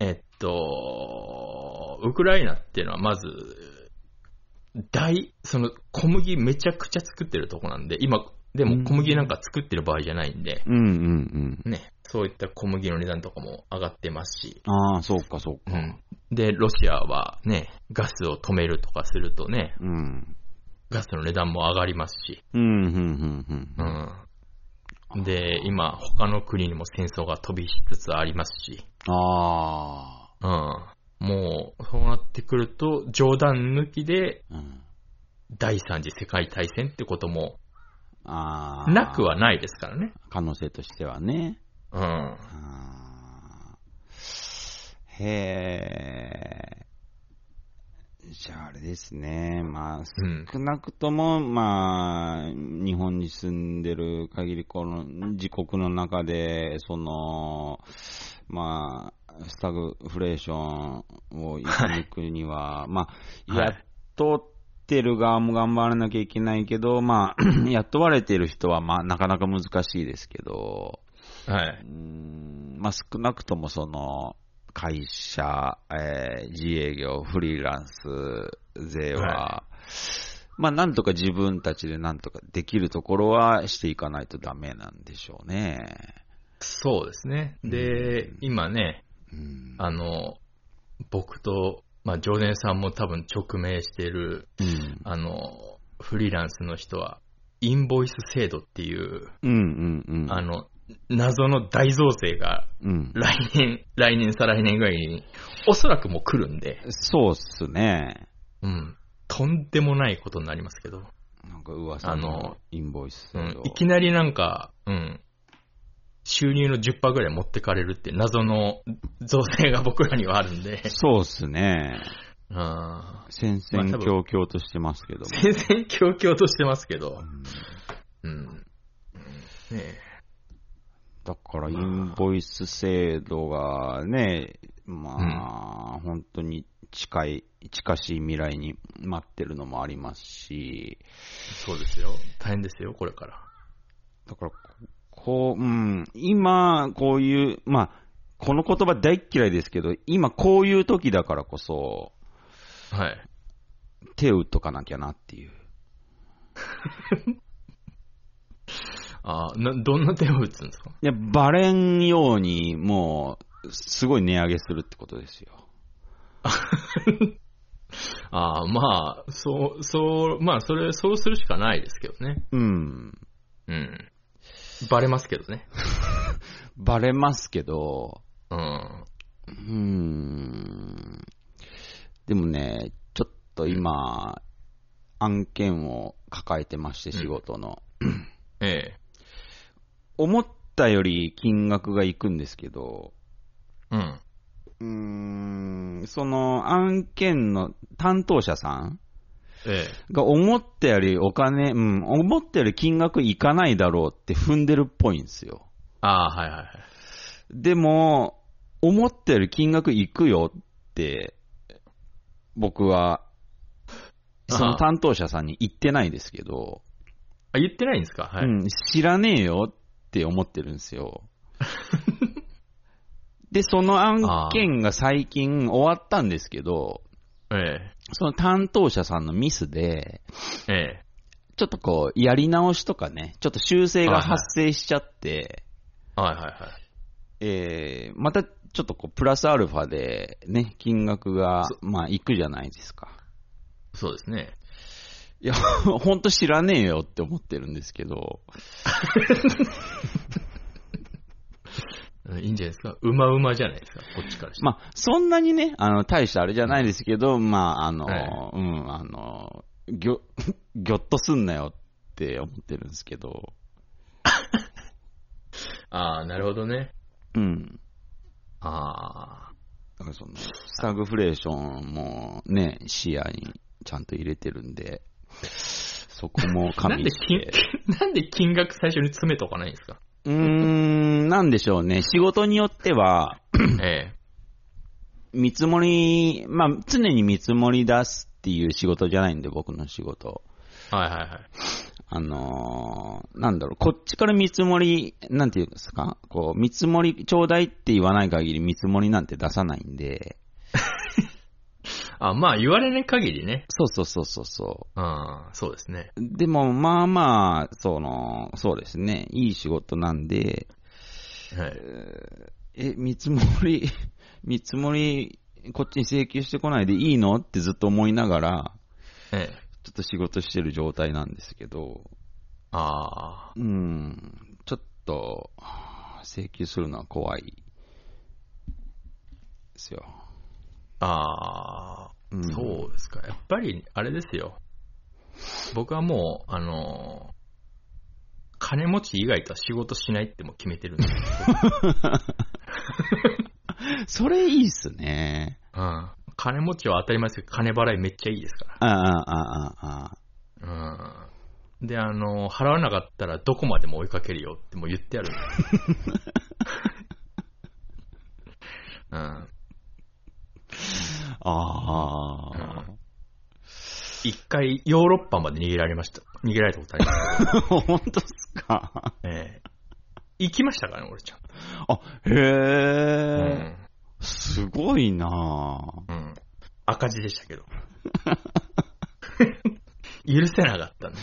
えっと、ウクライナっていうのはまず、大、その小麦めちゃくちゃ作ってるとこなんで、今、でも小麦なんか作ってる場合じゃないんで、うんうんうん。ね、そういった小麦の値段とかも上がってますし、ああ、そうかそうか。うん。で、ロシアはね、ガスを止めるとかするとね、うん。ガスの値段も上がりますし、うん、うん、うん、うん。うん。で、今、他の国にも戦争が飛びつつありますし、あうん。もう、そうなってくると、冗談抜きで、あ。うん。第三次世界大戦ってことも、ああ。なくはないですからね。可能性としてはね。うん。へえ。じゃああれですね。まあ、うん。少なくとも、まあ、日本に住んでる限り、この自国の中で、その、まあ、スタグフレーションを生き抜くには、まあ、はいやっとってる側も頑張らなきゃいけないけど、まあ、雇われてる人は、まあ、なかなか難しいですけど、はい。うーんまあ、少なくともその、会社、えー自営業、フリーランス税は、はまあ、なんとか自分たちでなんとかできるところはしていかないとダメなんでしょうね。そうですね。で、今ね、うん。あの、僕と、まあ、常連さんも多分直面している、うん。あの、フリーランスの人は、インボイス制度っていう、うんうんうん。あの、謎の大増税がうん。来年、来年、再来年ぐらいに、おそらくもう来るんで、そうっすね。うん。とんでもないことになりますけど。なんか噂のインボイス制度。うん、いきなりなんか、うん、収入の10%ぐらい持ってかれるって謎の造成が僕らにはあるんで、そうっすね。うん、戦々恐々としてますけども。戦々恐々としてますけど、うんうん。うんねえだから、インボイス制度がね、まあ、本当に近い、近しい未来に待ってるのもありますし、そうですよ。大変ですよ、これから。だから、こう、うん、今、こういう、まあ、この言葉大っ嫌いですけど、今こういう時だからこそ、はい。手を打っとかなきゃなっていう。ああ、な、どんな手を打つんですか？いや、バレんように、もう、すごい値上げするってことですよ。ああ、まあ、そう、そう、まあ、それ、そうするしかないですけどね。うん。うん。バレますけどね。バレますけど、うん。うーん。でもね、ちょっと今、案件を抱えてまして、仕事の。ええ。思ったより金額がいくんですけど、うん。うーん、その案件の担当者さんええ。が思ったよりお金、うん、思ったより金額いかないだろうって踏んでるっぽいんですよ。ああ、はいはいはい。でも、思ったより金額いくよって、僕は、その担当者さんに言ってないですけど、あ、言ってないんですか？はい。うん、知らねえよって思ってるんですよ。で、その案件が最近終わったんですけど、ええ。その担当者さんのミスで、ええ。ちょっとこう、やり直しとかね、ちょっと修正が発生しちゃって、はいはいはい。えー、またちょっとこう、プラスアルファでね、金額がそ、まあ、いくじゃないですか。そうですね。いや、ほんと知らねえよって思ってるんですけど、う んいいんじゃないですか？うまうまじゃないですか、こっちからして。まあ、そんなにね、あの、大したあれじゃないですけど、まあ、あの、はいうん、あの、ぎょ、ぎょっとすんなよって思ってるんですけど、ああ、なるほどね。うん。ああ。だからその、スタグフレーションもね、視野にちゃんと入れてるんで、そこも加なんで味し金て。なんで金額最初に詰めとかないんですか？うーん、なんでしょうね。仕事によっては、ええ。見積もり、まあ、常に見積もり出すっていう仕事じゃないんで、僕の仕事。はいはいはい。あのーなんだろう、こっちから見積もり、なんていうんですか？こう、見積もりちょうだいって言わない限り見積もりなんて出さないんで、あ、まあ言われない限りね。そうそうそうそうそああ、そうですね。う。でも、まあまあ、その、そうですね、いい仕事なんで、はい。え、見積もり、見積もり、こっちに請求してこないでいいのってずっと思いながら、ええ。ちょっと仕事してる状態なんですけど、ああ。うん、ちょっと、請求するのは怖いですよ。ああ、うんそうですか。やっぱり、あれですよ。僕はもう、あのー金持ち以外とは仕事しないってもう決めてるんで。それいいっすね。うん。金持ちは当たり前ですけど、金払いめっちゃいいですかああ、ああ、ああ。ら。うん。で、あのー払わなかったらどこまでも追いかけるよってもう言ってある。うん。ああ。一回ヨーロッパまで逃げられました。逃げられたことあります。本当っすか？ええ行きましたからね、俺ちゃんと。あ、へえ、すごいなぁ。うん。うん。赤字でしたけど。許せなかったんで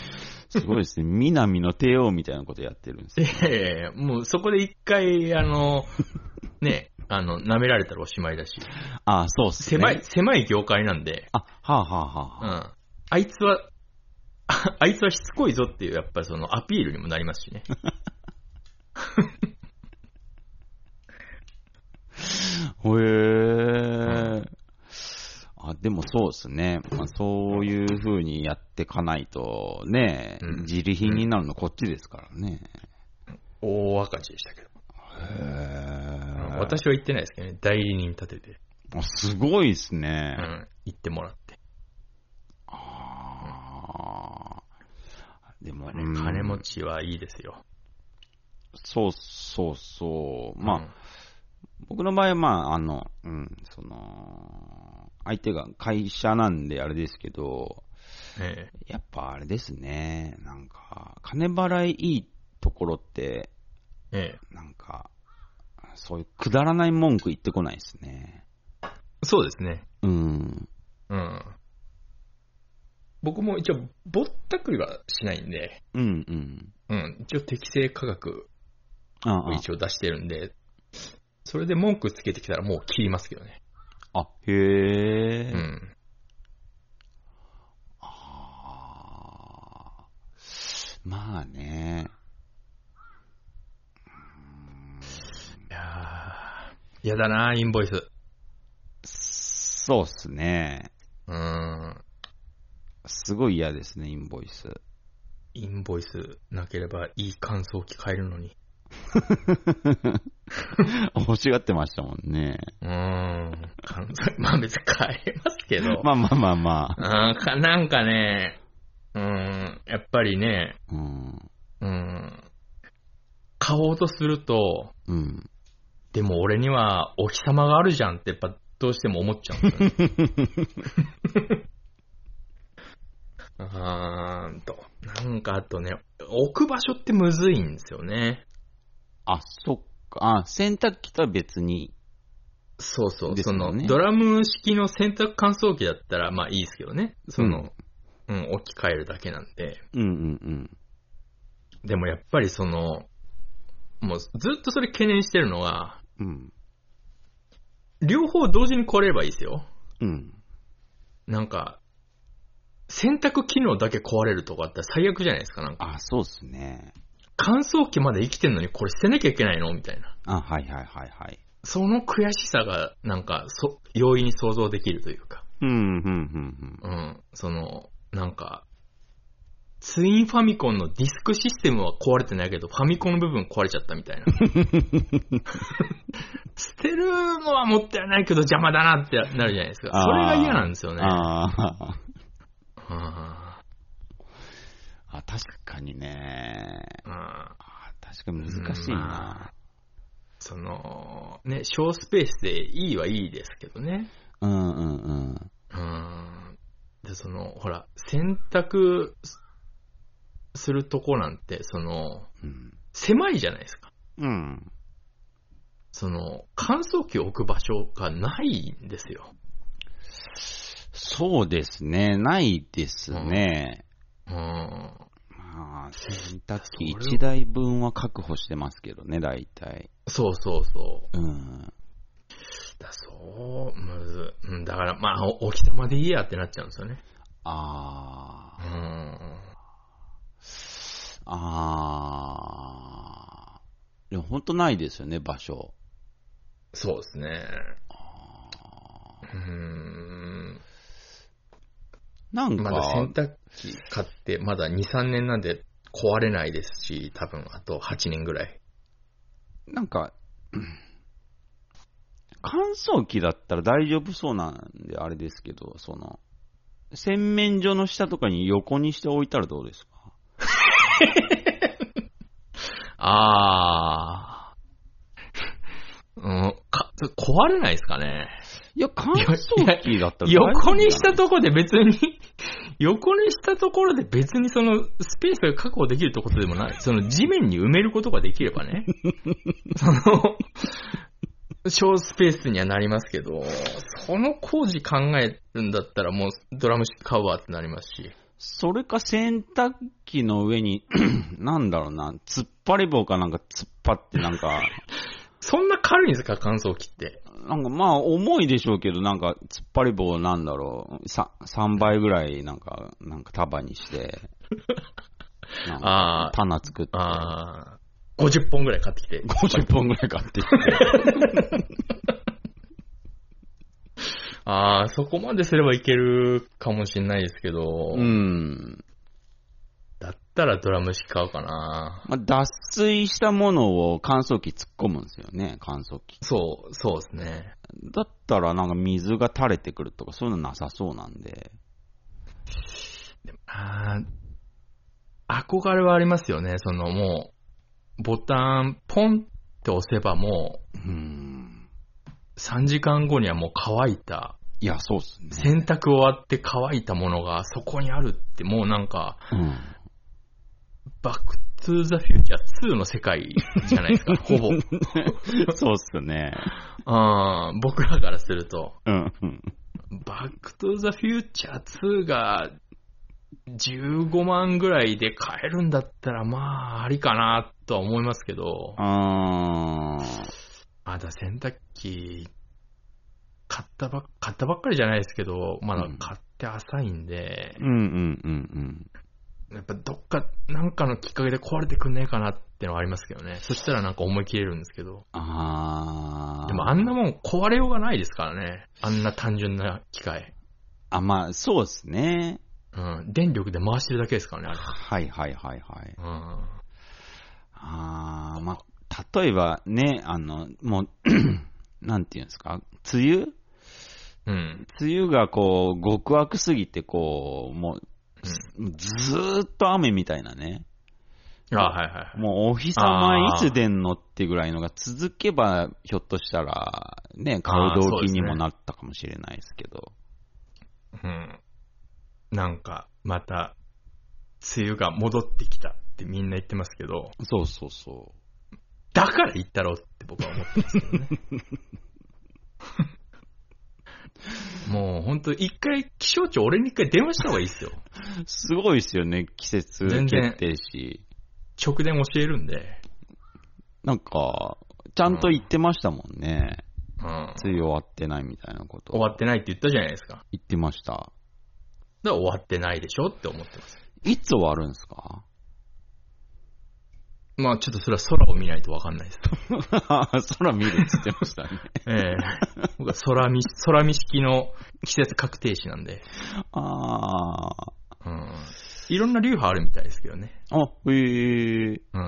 すごいですね。南の帝王みたいなことやってるんですよ。ええもうそこで一回、あの、ね、あの、舐められたらおしまいだし、あそうっすね。狭い、狭い業界なんで、あ、はあ、はあはうあ、ん。あいつは、あ あいつはしつこいぞっていう、やっぱりそのアピールにもなりますしね。へえ、あ、でもそうですね。まあ、そういう風にやってかないと、ね、うん自利品になるのこっちですからね。大赤字でしたけど。へ私は言ってないですけどね。代理人立てて、あすごいですうね。ん、言ってもらって。あーでも、ねうん金持ちはいいですよ。そうそうそう。まあ、うん僕の場合は、まあ、あの、うん、その、相手が会社なんであれですけど、えやっぱあれですね、なんか、金払いいいところって、ええなんか、そういうくだらない文句言ってこないですね。えそうですね。うん。うん。僕も一応、ぼったくりはしないんで、うんうん。うん、一応適正価格あを一応出してるんで、それで文句つけてきたらもう切りますけどね。あ、あ、へえ。うん。あーまあね。いやー、やだなインボイス。そうっすね。うん。すごい嫌ですね、インボイス。インボイスなければいい感想機変えるのに。欲しがってましたもんね。うーん。まあ別に変えますけど。まあまあまあまあ。あーかなんかね、うーん、やっぱりね、うん。うん、買おうとすると、うん。でも俺にはお日様があるじゃんってやっぱどうしても思っちゃうんですよね。あーんと。なんかあとね、置く場所ってむずいんですよね。あ、そっか。あ、洗濯機とは別に。そうそう。ねの、ドラム式の洗濯乾燥機だったらまあいいですけどね。その、うん、置き換えるだけなんで。うんうんうん。でもやっぱりその、もうずっとそれ懸念してるのは、うん。両方同時に壊れればいいですよ。うん。なんか、洗濯機能だけ壊れるとかあったら最悪じゃないですか。なんかあ、そうっすね。乾燥機まで生きてんのにこれ捨てなきゃいけないの？みたいな。あ、はいはいはいはい。その悔しさが、なんか、そ、容易に想像できるというか。うん、うん、うん、うん。その、なんか、ツインファミコンのディスクシステムは壊れてないけど、ファミコンの部分壊れちゃったみたいな。捨てるのはもったいないけど邪魔だなってなるじゃないですか。それが嫌なんですよね。あーああ、確かにね。ーああ確かに難しいな。その、ね、小スペースでいいはいいですけどね。うんうんうん。うん。で、その、ほら、洗濯すするとこなんて、その、うん。狭いじゃないですか。うん。その、乾燥機を置く場所がないんですよ。そうですね。ないですね。うん。まあ、洗濯機それ1台分は確保してますけどね、大体。そうそうそう。うん。だそう、むず、うん、だから、まあ、お置き玉でいいやってなっちゃうんですよね。あうー。ん。あー。でも本当ないですよね、場所。そうですね。うん。なんか、まだ洗濯機買って、まだ2、3年なんで壊れないですし、多分あと8年ぐらい。なんか、乾燥機だったら大丈夫そうなんであれですけど、その、洗面所の下とかに横にして置いたらどうですか？あー。うん、か、壊れないですかね？いや、乾燥機だったら大丈夫じゃない横にしたところで別に、横にしたところで別にそのスペースが確保できるってことでもない。その地面に埋めることができればね。その、小スペースにはなりますけど、その工事考えるんだったらもうドラム式買うわってなりますし。それか洗濯機の上に、なんだろうな、突っ張り棒かなんか突っ張ってなんか、そんな軽いんですか乾燥機って？なんかまあ重いでしょうけど、なんか突っ張り棒なんだろう、さ3倍ぐらいなんか、なんか束にして、あー棚作って、あー、50本ぐらい買ってきて。50本ぐらい買ってきて。ああ、そこまですればいけるかもしれないですけど、うん。だったらドラム式買うかな。まあ、脱水したものを乾燥機突っ込むんですよね、乾燥機。そう、そうですね。だったらなんか水が垂れてくるとかそういうのなさそうなんで。あー憧れはありますよね。そのもう、ボタン、ポンって押せばもうん。う、3時間後にはもう乾いた、いや、そうっすね。洗濯終わって乾いたものがそこにあるって、もうなんか、うん。バックトゥーザフューチャー2の世界じゃないですか、ほぼ。そうっすね。あー僕らからすると、うん。うんバックトゥーザフューチャー2が15万ぐらいで買えるんだったら、まあ、ありかなとは思いますけど、あーまだ洗濯機、買ったばっ、買ったばっかりじゃないですけど、まだ買って浅いんで、うんうんうんやっぱどっか、なんかのきっかけで壊れてくんねえかなってのはありますけどね。そしたらなんか思い切れるんですけど。ああ。でもあんなもん壊れようがないですからね。あんな単純な機械。あ、まあ、そうですね。うん。電力で回してるだけですからね、あれ。はいはいはいはい。うん。ああ、まあ、例えばね、あの、もう、なんていうんですか、梅雨？うん。梅雨がこう、極悪すぎて、こう、もう、ずーっと雨みたいなね。あはいはいはい。もうお日様いつ出んのってぐらいのが続けば、ひょっとしたら、ね、買う動機にもなったかもしれないですけど。うん。なんか、また、梅雨が戻ってきたってみんな言ってますけど、そうそうそだから言ったろうって僕は思ってますけどね。もう本当一回、気象庁俺に一回電話した方がいいですよ。う。すごいですよね、季節決定し。直電教えるんで。なんか、ちゃんと言ってましたもんね。うん。梅雨終わってないみたいなこと。終わってないって言ったじゃないですか。言ってました。だから終わってないでしょって思ってます。いつ終わるんですか？まあちょっとそれは空を見ないとわかんないです。空見るって言ってましたね。ええ僕は空見、空見式の季節確定詞なんで。ああ。うん。いろんな流派あるみたいですけどね。あ、へえ。うん。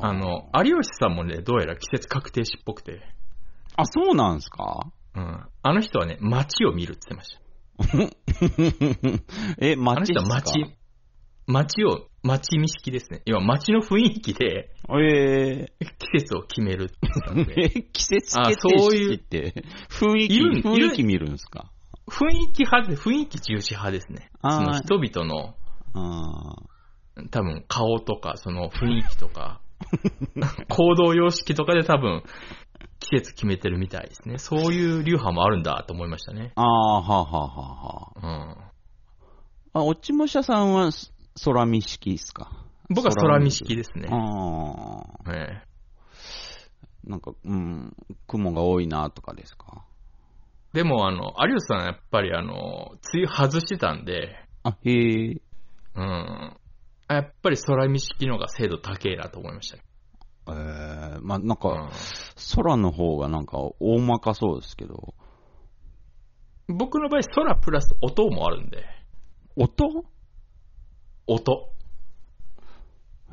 あの、有吉さんもね、どうやら季節確定詞っぽくて。あ、そうなんですか？うん。あの人はね、街を見るって言ってました。え、あの街人は街、街を、街見式ですね。要は街の雰囲気でえ季節を決める 季節あ決定そういう式って、雰囲気、雰囲気見るんですか？雰囲気派で、雰囲気重視派ですね。あーその人々の、あ多分顔とか、その雰囲気とか、行動様式とかで多分、季節決めてるみたいですね。そういう流派もあるんだと思いましたね。あ。ああ、はあ、はあ、はうん。あ。あ、落ち武者さんはす空見式ですか？僕は空見式ですね。ああ。ええなんか、うん、雲が多いなとかですか？でも、あの、有吉さんはやっぱりあの、梅雨外してたんで、あ、へえ。うん。やっぱり空見式の方が精度高えなと思いましたね。えー、まあ、なんうんか、空の方がなんか大まかそうですけど。僕の場合、空プラス音もあるんで、音？音。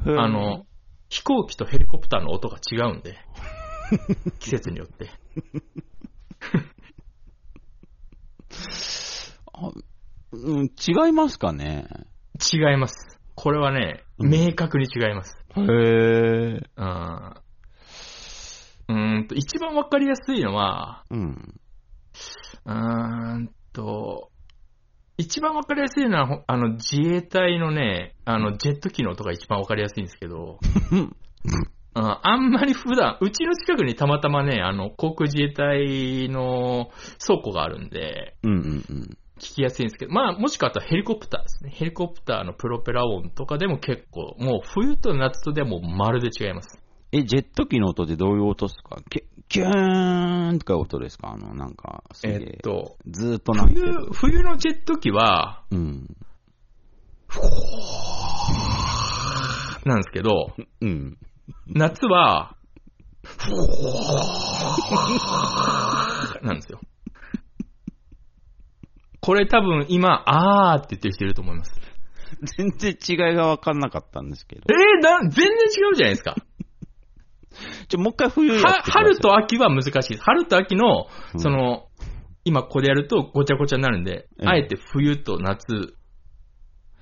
あの、飛行機とヘリコプターの音が違うんで、季節によって。あうん、違いますかね？違います。これはね、うん明確に違います。へえ。うん。うーんと、一番わかりやすいのは、うん。うーんと、一番わかりやすいのは、ほあの、自衛隊のね、あの、ジェット機の音が一番わかりやすいんですけど、ああんまり普段、うちの近くにたまたまね、あの、航空自衛隊の倉庫があるんで、うんうんうん。聞きやすいんですけど、まあ、もしくはあとはヘリコプターですね。ヘリコプターのプロペラ音とかでも結構、もう冬と夏とでもまるで違います。え、ジェット機の音ってどういう音ですか？キュキューンとか音ですか？あの、なんか、すげえ。えっと、ずーっと鳴って冬る。、冬のジェット機は、うん。なんですけど、うん。夏は、なんですよ。これ多分今、あーって言ってる人いると思います。全然違いが分かんなかったんですけどえ。ー、な、全然違うじゃないですか。ちょ、もう一回冬は春と秋は難しいです。春と秋のう、んその、今ここでやるとごちゃごちゃになるんで、ええあえて冬と夏、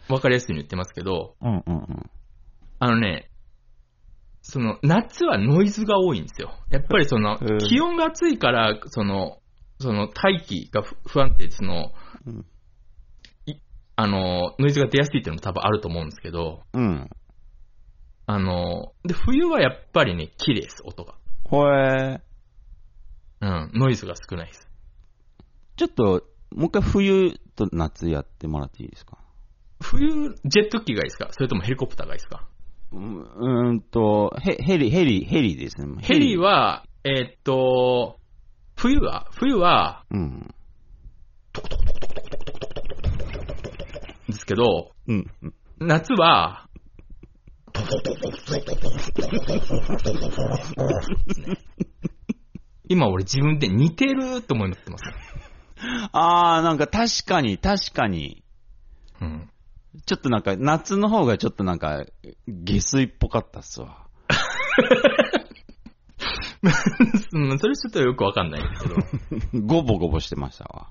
わかりやすいように言ってますけど、うんうんうん。あのね、その、夏はノイズが多いんですよ。やっぱりその ええ、気温が暑いから、その、その、大気が不不安定で、その、うんいあの、ノイズが出やすいっていうのも多分あると思うんですけど、うん。あの、で、冬はやっぱりね、綺麗です、音が。ほえうん、ノイズが少ないです。ちょっと、もう一回冬と夏やってもらっていいですか？冬、ジェット機がいいですか？それともヘリコプターがいいですか？うんうーんと、ヘヘリ、ヘリ、ヘリですね。ヘリ、は、えーっと、冬は、冬は、うん。ですけど、うん。夏は、今俺自分で似てると思います。あー、なんか確かに、確かに。うん。ちょっとなんか、夏の方がちょっとなんか、下水っぽかったっすわ。うんそれちょっとよくわかんないけど。ゴボゴボしてましたわ。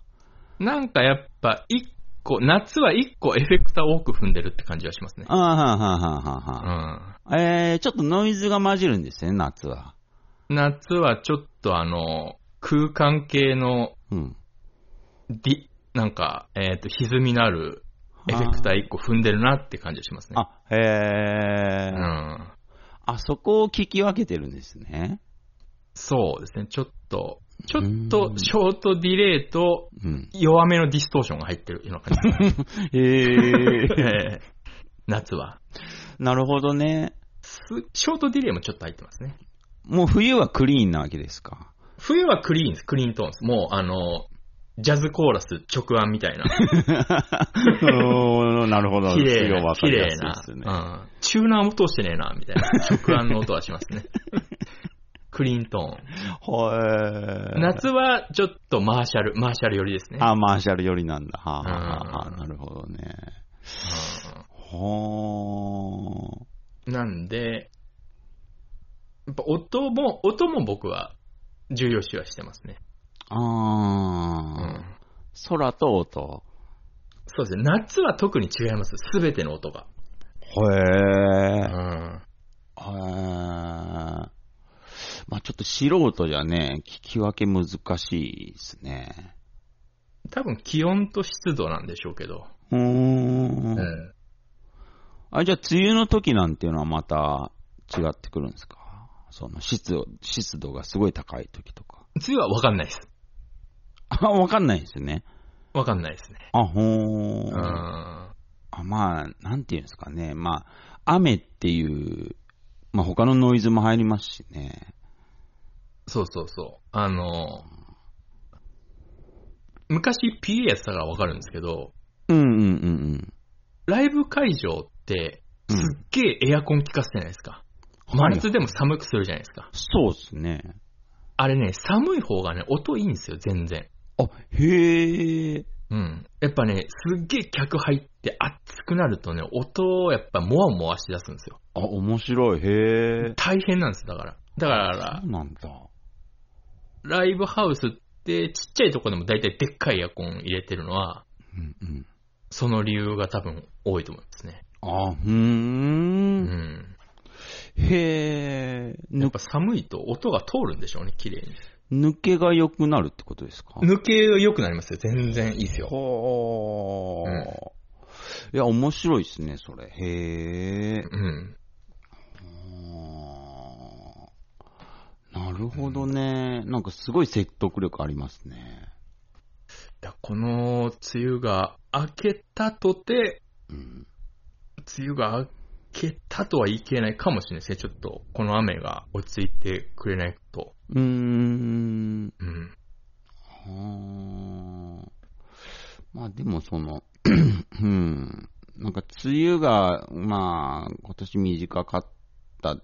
なんかやっぱ一個、夏は一個エフェクター多く踏んでるって感じがしますね。あーはーはーはーはーはうん。ーえー、ちょっとノイズが混じるんですね、夏は。夏はちょっとあの、空間系のうん。ディ、なんか、えっ、と、歪みのあるエフェクター一個踏んでるなって感じがしますね。あ、へー。うん。あそこを聞き分けてるんですね。そうですね。ちょっと、ちょっうとんショートディレイとうん。弱めのディストーションが入ってるような感じ。ええ 夏は。なるほどね。すショートディレイもちょっと入ってますね。もう冬はクリーンなわけですか？冬はクリーンです。クリーントーンです。もう、あの、ジャズコーラス直案みたいな。なるほど。綺麗な、綺麗な。うん。チューナーも通してねえな、みたいな。直案の音はしますね。クリーントーン。夏はちょっとマーシャル、マーシャル寄りですね。あ、マーシャル寄りなんだ。はあ、はあなるほどね。うんはなんで、やっぱ音も、音も僕は重要視はしてますね。あ。うあー。ん。空と音。そうですね。夏は特に違います。すべての音が。へうえ。ん。へーまあちょっと素人じゃね、聞き分け難しいですね。多分気温と湿度なんでしょうけど。うー。うんん。あ、じゃあ梅雨の時なんていうのはまた違ってくるんですか？その湿度、湿度がすごい高い時とか。梅雨はわかんないです。あ、わかんないですよね。わかんないですね。あ、ほー。うん。あまあ、なんていうんですかね。まあ、雨っていう、まあ他のノイズも入りますしね。そうそうそう。あの、昔 PA やってたからわかるんですけど、うんうんうんうん。ライブ会場って、すっげえエアコン効かせてないですか。真はい夏でも寒くするじゃないですか。そうですね。あれね、寒い方がね、音いいんですよ、全然。あ、へえ。うん。やっぱね、すっげえ客入って熱くなるとね、音をやっぱモワモワし出すんですよ。あ、面白い。へえ。大変なんです、だから。だからそ、うなんだ。ライブハウスってちっちゃいとこでも大体でっかいエアコン入れてるのは、うんうん。その理由が多分多いと思いますね。あ、ふー。うんん。へえ。ぬやっぱ寒いと音が通るんでしょうね、綺麗に。抜けが良くなるってことですか？抜けが良くなりますよ、全然いいですよ。ほー。うんいや、面白いですね、それ。へえ。うん。あーなるほどね。なんかすごい説得力ありますね。いやこの梅雨が明けたとて、うん。梅雨が明けたとは言い切れないかもしれないですね。ちょっと、この雨が落ち着いてくれないと。うーん。うん。まあでもその、うん。なんか梅雨が、まあ、今年短かった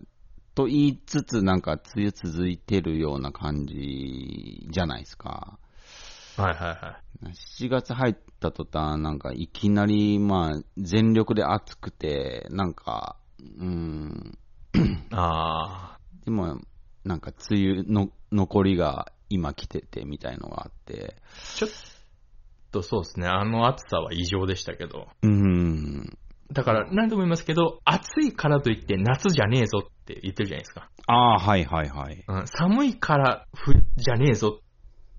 と言いつつ、なんか梅雨続いてるような感じじゃないですか。はいはいはい。7月入った途端、なんかいきなり、まあ、全力で暑くて、なんか、うん、あでも、なんか梅雨の残りが今来ててみたいのがあって、ー、ちょっとそうですね。あの暑さは異常でしたけど。うん、だから何度も言いますけど、暑いからといって夏じゃねえぞって言ってるじゃないですか。ああ、はいはいはい。うん、寒いから冬じゃねえぞって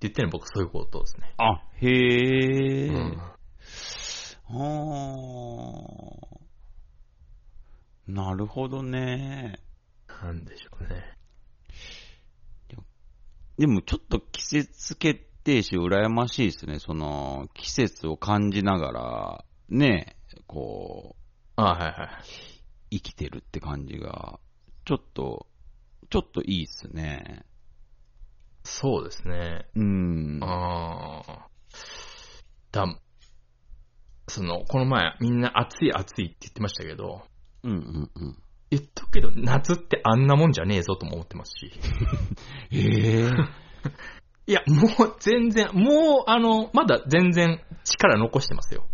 言ってるの僕そういうことですね。あ、へえ、うんああ、なるほどね。なんでしょうね。でもちょっと季節決定詞羨ましいですね。その、季節を感じながら、ね、こう、あはいはい。生きてるって感じが、ちょっと、ちょっといいっすね。そうですね。うん。ああ。だ、その、この前みんな暑い暑いって言ってましたけど、うんうんうん。言っとくけど夏ってあんなもんじゃねえぞとも思ってますし。ええ いや、もう全然、もうあの、まだ全然力残してますよ。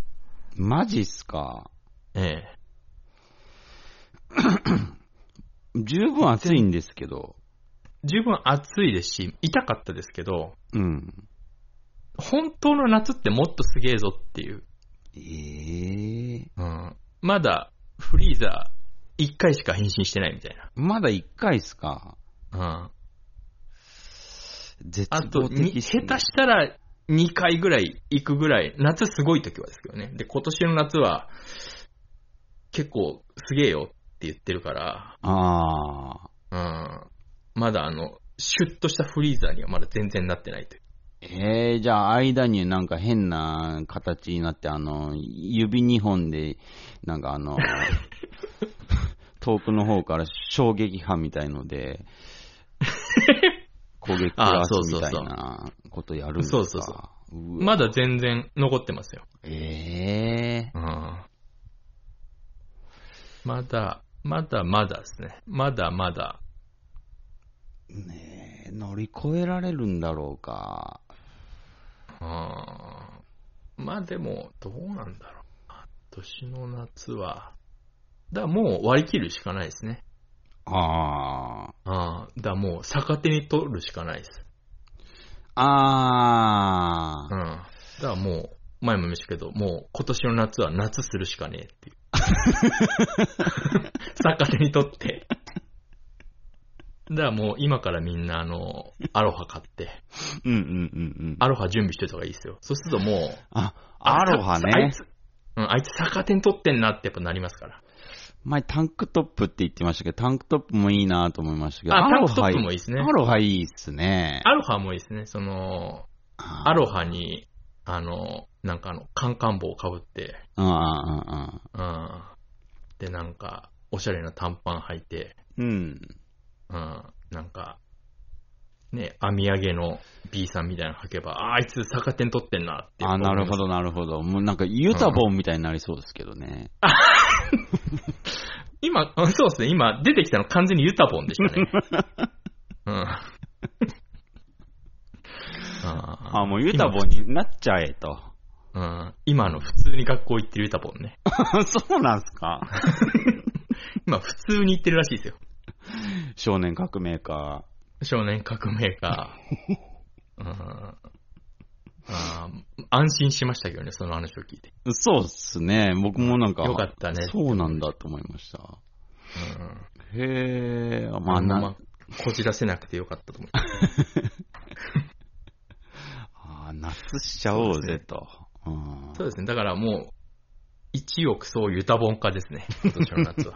マジっすか。ええ。十分暑いんですけど。十分暑いですし、痛かったですけど、うん。本当の夏ってもっとすげえぞっていう。ええうん。まだ、フリーザー、一回しか変身してないみたいまだ一回っすか。な。絶うん。あと、望に的っすね下手したら2回ぐらい行くぐらい、夏すごい時はですけどね。で、今年の夏は、結構すげえよって言ってるから、ああ。うん。まだあの、シュッとしたフリーザーにはまだ全然なってないという。ええじゃあ間になんか変な形になって、あの、指2本で、なんかあの、遠くの方から衝撃波みたいので、攻撃プラスみたいなことやるんですか？そうそうそうわまだ全然残ってますよ。ええうん。まだ、まだまだですね。まだまだ。ねえ、乗り越えられるんだろうか。うん。まあでも、どうなんだろうな。年の夏は。だもう割り切るしかないですね。ああ。ああ。だもう逆手に取るしかないです。ああ。うん。だからもう、前も言いましたけど、もう今年の夏は夏するしかねえっていう。逆手に取って。だからもう今からみんなあの、アロハ買って、うんうんうんうん。アロハ準備しておいた方がいいですよ。そうするともう、あ、アロハあねい。つ、うん、あいつ逆手に取ってんなってやっぱなりますから。前タンクトップって言ってましたけど、タンクトップもいいなと思いましたけど、あ、タンロクトッハプもいいですねア。ロハいいっすね。アロハもいいですね。その、アロハに、あの、なんかあの、カンカン帽をかぶって、うんうんうんうん。で、なんか、おしゃれな短パン履いて、うん。うん、なんか、ね、編み上げの B さんみたいなの履けば、ああいつ逆転取ってんなって。あ、なるほ。ど、なるほど。もうなんか、ユタボンみたいになりそうですけどね。今、うんそうですね、今出てきたの完全にユタボンでしたね。うん。ああ、もうユタボンになっちゃえと。ーうん、今の普通に学校行ってるユタボンね。そうなんすか？今普通に行ってるらしいですよ。少年革命家。少年革命家。うんあー安心しましたけどね、その話を聞いて。そうっすね。僕もなんか、よかったねそうなんだと思いました。うんへえ、まあまあ、こじらせなくてよかったと思い夏しちゃおうぜと。うんそうですね。だからもう、一億総ユタボン化ですね。今年の夏は。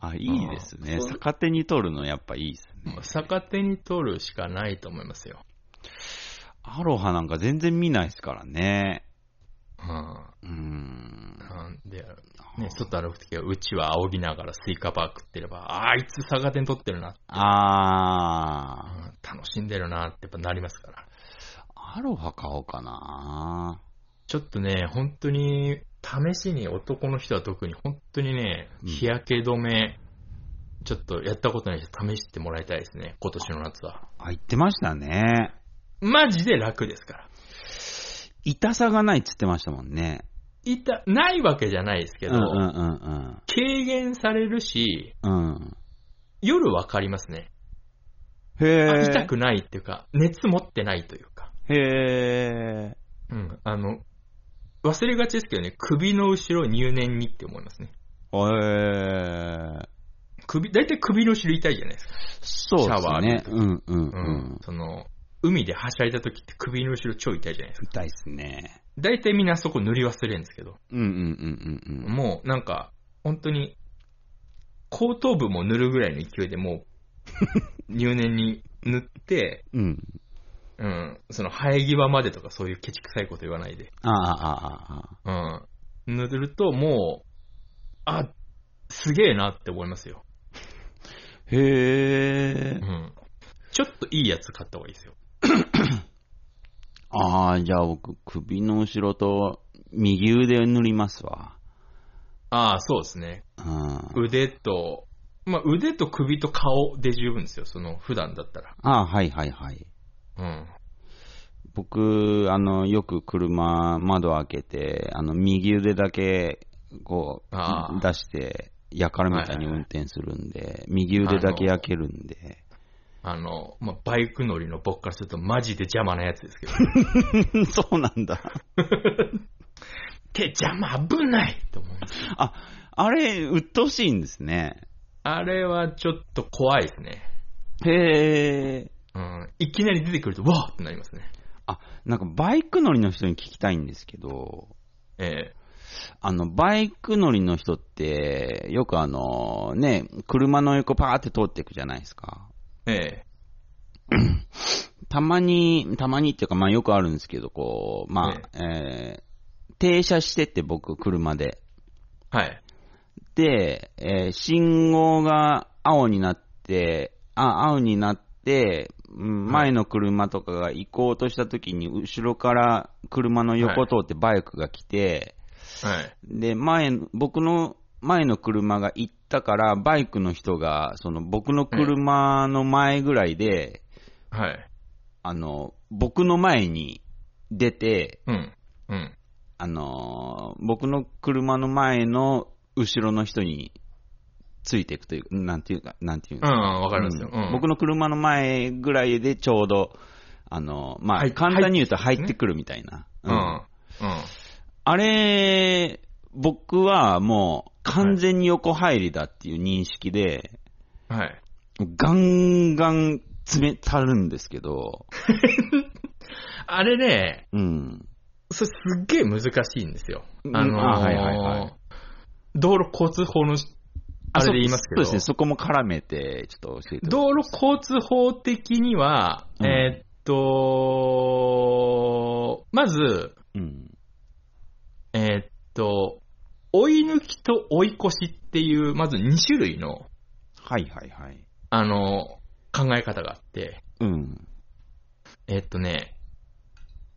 あ、いいですね。逆手に取るのやっぱいいですね。逆手に取るしかないと思いますよ。アロハなんか全然見ないですからね。うん。うん。なんで、ね、外歩くときは、うちは仰ぎながらスイカバー食ってれば、ああいつ逆手に取ってるな、あー、うん楽しんでるなってやっぱなりますから。アロハ買おうかな。ちょっとね、本当に、試しに男の人は特に本当にね、うん日焼け止めちょっとやったことない人試してもらいたいですね、今年の夏は。あ、言ってましたね。マジで楽ですから。痛さがないっつってましたもんね。いた、ないわけじゃないですけど、うんうんうん軽減されるし、うん。うん。夜わかりますね。へ痛くないっていうか、熱持ってないというか。へえ。うん。あの、忘れがちですけどね、首の後ろ入念にって思いますね。へえ。首、大体首の後ろ痛いじゃないですか。そうですシャワーね。でうんうんううん。その、海ではしゃいだ時って首の後ろ超痛いじゃないですか。痛いっすね。大体みんなそこ塗り忘れるんですけど、うんうんうんうんうん。もうなんか、本当に、後頭部も塗るぐらいの勢いでもう、入念に塗って、うん。うん、その生え際までとかそういうケチくさいこと言わないで、ああ、ああ、ああ。うん、塗るともう、あ、すげえなって思いますよ。へえう。ん。ちょっといいやつ買った方がいいですよ。ああ、じゃあ僕、首の後ろと右腕塗りますわ。ああ、そうですね。うん。腕と、まあ、腕と首と顔で十分ですよ、その、普段だったら。ああ、はいはいはい。うん。僕、あの、よく車、窓開けて、あの、右腕だけ、こう、あー出して、やからみたいに運転するんで、右腕だけ焼けるんで。あの、まあ、バイク乗りの僕からするとマジで邪魔なやつですけど。そうなんだ。手邪魔危ないと思うんですよあ、あれ、鬱陶しいんですね。あれはちょっと怖いですね。へえ。うん。いきなり出てくると、わーってなりますね。あ、なんかバイク乗りの人に聞きたいんですけど、えあの、バイク乗りの人って、よくあの、ね、車の横パーって通っていくじゃないですか。ええ たまに、たまにっていうか、まあよくあるんですけど、こう、まあ、えー停車してって僕、車で。えはい。で、えー信号が青になって、あ、青になって、うん前の車とかが行こうとした時に、後ろから車の横通ってバイクが来て、はい。で、前、僕の前の車が行ったから、バイクの人が、その僕の車の前ぐらいで、はい。あの、僕の前に出て、うん。うん。あのー僕の車の前の後ろの人についていくという、なんていうか、なんていううん、か、わかりますよ。うん。僕の車の前ぐらいでちょうど、あのーまあ、はい簡単に言うと入ってくるみたいな。うん。うん。あれ、僕はもう完全に横入りだっていう認識で、はい。ガンガン詰めたるんですけど、あれね、うん。それすっげえ難しいんですよ。うんあのーあはいはいはい道路交通法の、あれで言いますけど、そうですね、そこも絡めて、ちょっと教えて。道路交通法的には、うんえーっと、まず、うん。えーっと、追い抜きと追い越しっていう、まず2種類の、はいはいはい。あの、考え方があって、うん。えーっとね、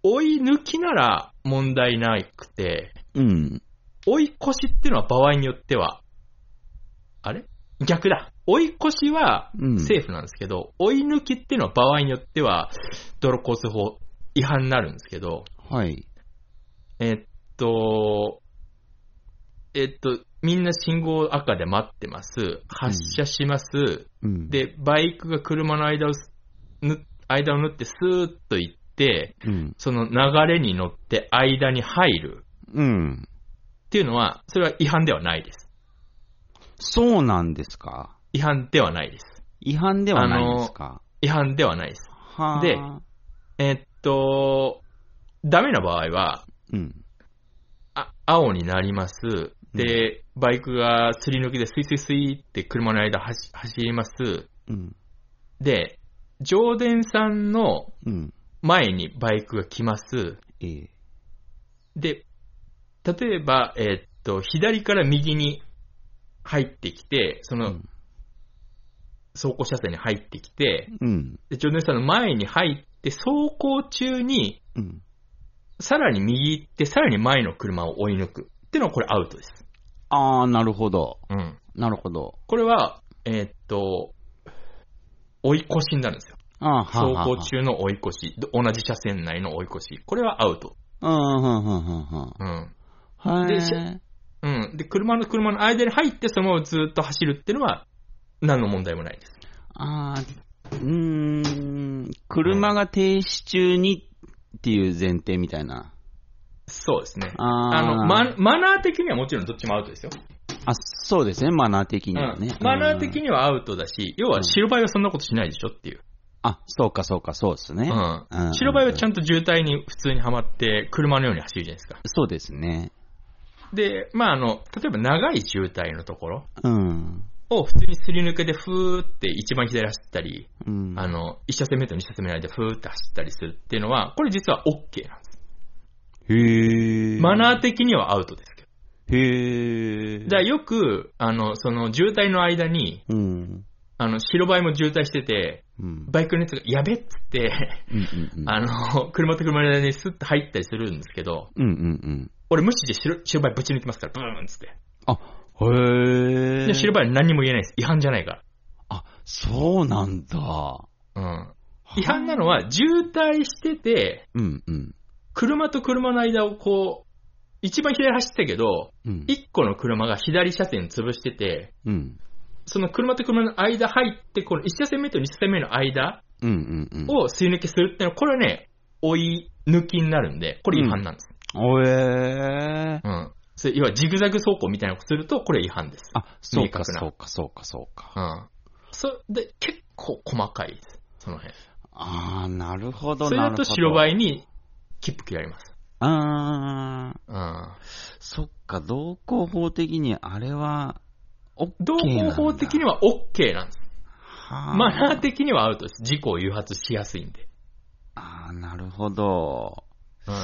追い抜きなら問題なくて、うん。追い越しっていうのは場合によっては、あれ？逆だ。追い越しはうんセーフなんですけど、追い抜きっていうのは場合によっては、道路交通法違反になるんですけど、はい。えっと、えっと、みんな信号赤で待ってます。発車します。うん。、で、バイクが車の間をす、ぬ間を縫ってスーッと行って、うん。その流れに乗って間に入るうん。っていうのは、それは違反ではないです。そうなんですか？違反ではないです。違反ではないんですか？違反ではないです。はあ。でえっと、ダメな場合は、うん。あ青になります。で、バイクがすり抜きでスイスイスイって車の間走走ります。うん。で、上田さんのうん。前にバイクが来ます。ええ。で、例えば、えっと、左から右に入ってきて、その、走行車線に入ってきて、うん。で、上田さんの前に入って、走行中に、うん。さらに右行って、さらに前の車を追い抜く。っていうのはこれアウトです。ああ、なるほど。うん。なるほど。これは、えーっと、追い越しになるんですよ。ああ、走行中の追い越し、同じ車線内の追い越し。これはアウト。うん、うん、うん、うん、うん。うん。はい。うん。で、車の車の間に入ってそのままずっと走るっていうのは、何の問題もないです。ああ、うーん、車が停止中にっていう前提みたいな。そうですね。あの、ママナー的にはもちろんどっちもアウトですよ。あ、そうですね、マナー的にはね。うんマナー的にはアウトだし、要は白バイはそんなことしないでしょっていう。あ、そうか、そうか、そうですね。うんうん白バイはちゃんと渋滞に普通にはまって、車のように走るじゃないですか。そうですね。で、まあ、あの、例えば長い渋滞のところうん。を普通にすり抜けでふーって一番左走ったり、うん。あの、一車線目と二車線目の間でふーって走ったりするっていうのは、これ実は OK なんです。へえ。マナー的にはアウトですけど。へえ。じゃあよく、あの、その渋滞の間に、うん。あの、白バイも渋滞してて、うん。バイクのやつがやべっつって、うんうんうん。あの、車と車の間にスッと入ったりするんですけど、うんうんうん。俺無視で白白バイぶち抜きますから、ブーンっつって。あ、へえ。で、白バイは何にも言えないです。違反じゃないかあ、そうなんだ。ら。うん。違反なのは、渋滞してて、うんうん。車と車の間をこう、一番左走ってたけど、うん。一個の車が左車線潰してて、うん。その車と車の間入って、この一車線目と二車線目の間うんうんうん。を吸い抜きするってのは、これはね、追い抜きになるんで、これ違反なんです。おえー。うん。それ要はジグザグ走行みたいなことすると、これ違反です。あ、そうかそうかそうかそうか。うん。そで、結構細かいです。その辺。あー、なるほど、それだなるほど。と白バイに切符切られます。あー、うん。そっか、道交法的にあれは、オッケ道ーなんだ。交法的には OK なんです。はあ、マナー的にはアウトです。事故を誘発しやすいんで。あー、なるほど。うん。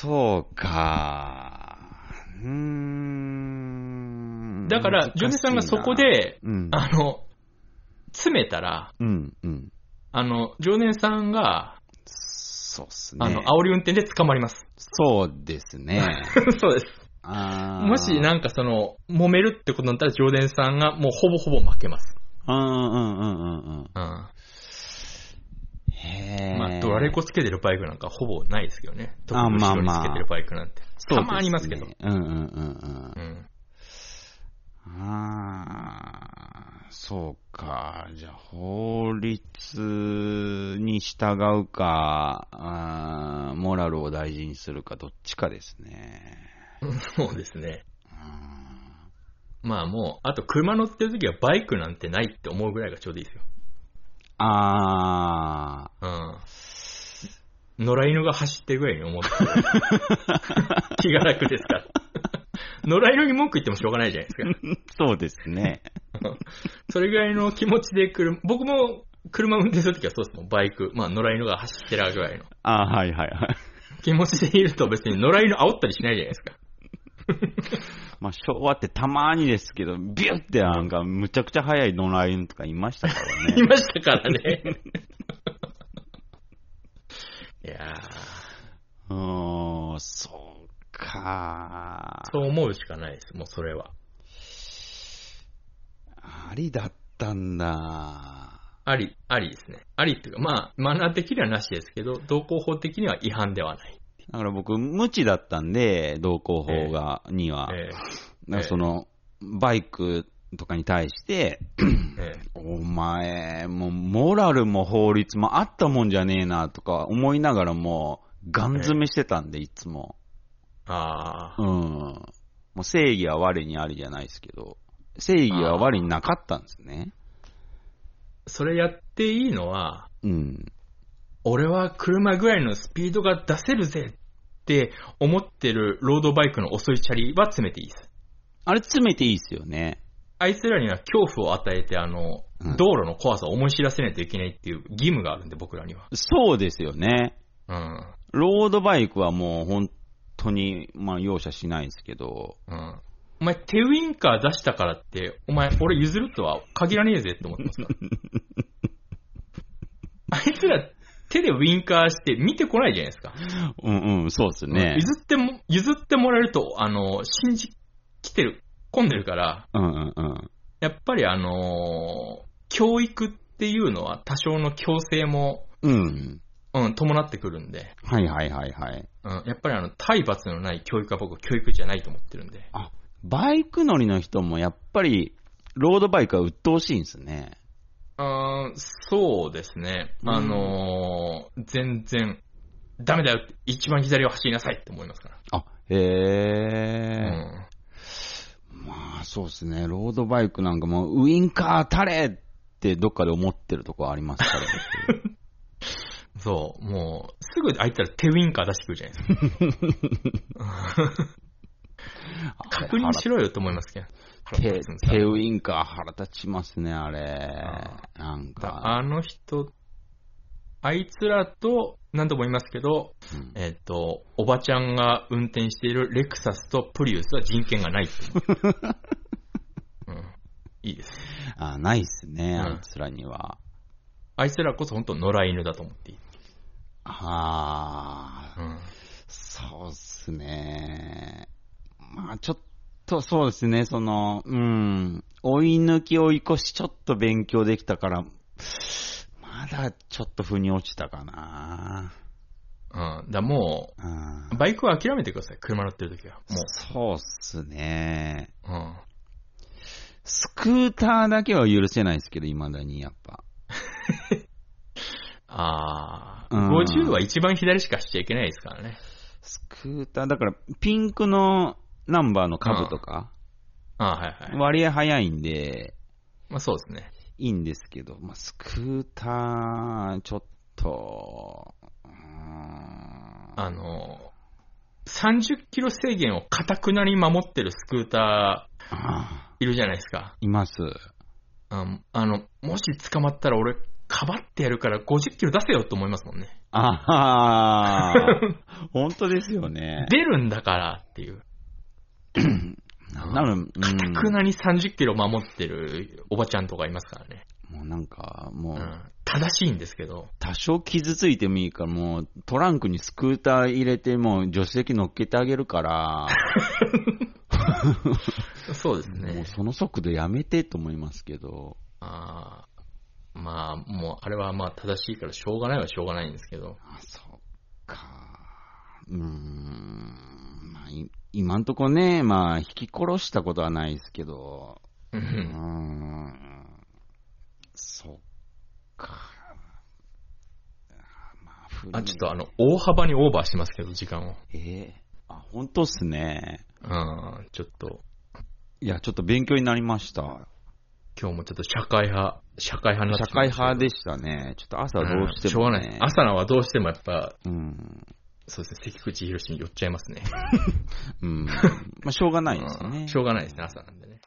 そうか。うーん。だから、ジョネさんがそこ、で、うん。あの、詰めたら、うん、うん。あの、常年さんが、そうっすね。あの、煽り運転で捕まります。そうですね。そうです。もし、なんかその、揉めるってことになったら、常連さんがもうほぼほぼ負けます。うんうんうんうんうん。うん。まあ、ドラレコつけてるバイクなんかほぼないですけどね。特あに後ろにまあまあつけてるバイクなんて。たまにいますけど。そうねうんうんうんうん。うん。ああ、そうか。じゃあ、法律に従うか、あーモラルを大事にするか、どっちかですね。そうですね。うんまあもう、あと車乗ってる時はバイクなんてないって思うぐらいがちょうどいいですよ。あうん。野良犬が走ってるぐらいに思ってる 気が楽ですから。野良犬に文句言ってもしょうがないじゃないですか。ー、そうですね。それぐらいの気持ちで車、僕も車運転するときはそうですもん、バイク。まあ、野良犬が走ってるぐらいのあーはいはいはい。気持ちでいると別に野良犬煽ったりしないじゃないですか。まあ、昭和ってたまにですけど、ビュってなんか、むちゃくちゃ速い野良犬とかいましたからいね。ましたからね。いやー、うーん、そうか。そう思うしかないです、もうそれは。ありだったんだ。あり、ありですね。ありっていうか、まあ、マナー的にはなしですけど、道交法的には違反ではない。だから僕、無知だったんで、道交法が、には。えだからその、バイクとかに対して、ええお前、もう、モラルも法律もあったもんじゃねえな、とか思いながらも、ガン詰めしてたんで、いつも。ああ、うん。もう正義は我にありじゃないですけど、正義は我になかったんですね。それやっていいのは、うん。俺は車ぐらいのスピードが出せるぜって思ってるロードバイクの遅いチャリは詰めていいです。あれ詰めていいっすよね。あいつらには恐怖を与えて、あの、うん道路の怖さを思い知らせないといけないっていう義務があるんで、僕らには。そうですよね。うん。ロードバイクはもう本当に、まあ容赦しないですけど、うん。お前、手ウィンカー出したからって、お前、俺譲るとは限らねえぜって思ってますから。あいつら、手でウィンカーして見てこないじゃないですか。うんうん、そうですね。譲っても、譲ってもらえると、あの、信じきてる、混んでるから、うんうんうん。やっぱりあのー教育っていうのは多少の強制も、うん。うん、伴ってくるんで、はいはいはいはい。うん、やっぱりあの、体罰のない教育は僕は教育じゃないと思ってるんで。あ、バイク乗りの人もやっぱり、ロードバイクは鬱陶しいんですね。あーそうですね。あのー全然、ダメだよって、一番左を走りなさいって思いますから。あ、へえ。うんまあそうですね。ロードバイクなんかもうウインカー垂れってどっかで思ってるとこありますから、そう、もう、すぐあいつら手ウィンカー出してくるじゃないですか。確認しろよと思いますけど。手、手ウインカー腹立ちますね、あれ。なんだか。あの人、あいつらと、何度も言いますけど、うんえっ、と、おばちゃんが運転しているレクサスとプリウスは人権がないって思う うん。いいです。あ、ないっすね、うんあいつらには。あいつらこそ本当野良犬だと思っていい。ああ、うん。そうっすね。まあちょっとそうですね、その、うん、追い抜き追い越しちょっと勉強できたから、まだちょっと腑に落ちたかな。うん。だもうんう、バイクは諦めてください。車乗ってるときは。もそうっすね。う。うん。スクーターだけは許せないですけど、未だにやっぱ。ああ、うん50は一番左しかしちゃいけないですからね。スクーター、だから、ピンクのナンバーの株とか、ああ、はいはい。割合早いんで、まあそうですね。いいんですけど、まあ、スクーター、ちょっと、うーんあの、30キロ制限をかたくなに守ってるスクータあーいるじゃないですか。います。ああの、もし捕まったら俺、かばってやるから50キロ出せよと思いますもんね。ああ、本当ですよね。出るんだからっていう。なる、うん、かたくなに30キロ守ってるおばちゃんとかいますからね。もうなんか、もう、うん。正しいんですけど。多少傷ついてもいいから、もうトランクにスクーター入れて、もう助手席乗っけてあげるから、そうですもうね。その速度やめてと思いますけど、あーまあ、もう、あれはまあ正しいからしょうがないはしょうがないんですけど。あ、そっか。うーん。まあ、い今んとこね、まあ、引き殺したことはないですけど、うん。そっか。まあ、ちょっとあの、大幅にオーバーしてますけど、時間を。えー？あ、本当っすね。うん、ちょっと、いや、ちょっと勉強になりました。今日もちょっと社会派、社会派になって社会派ででしたね。ちょっと朝どうしても、ねしょうがない。朝のはどうしてもやっぱ、うん。そうですね、関口宏に寄っちゃいますね。うん。まあ、しょうがないですね。うんしょうがないですね、朝なんでね。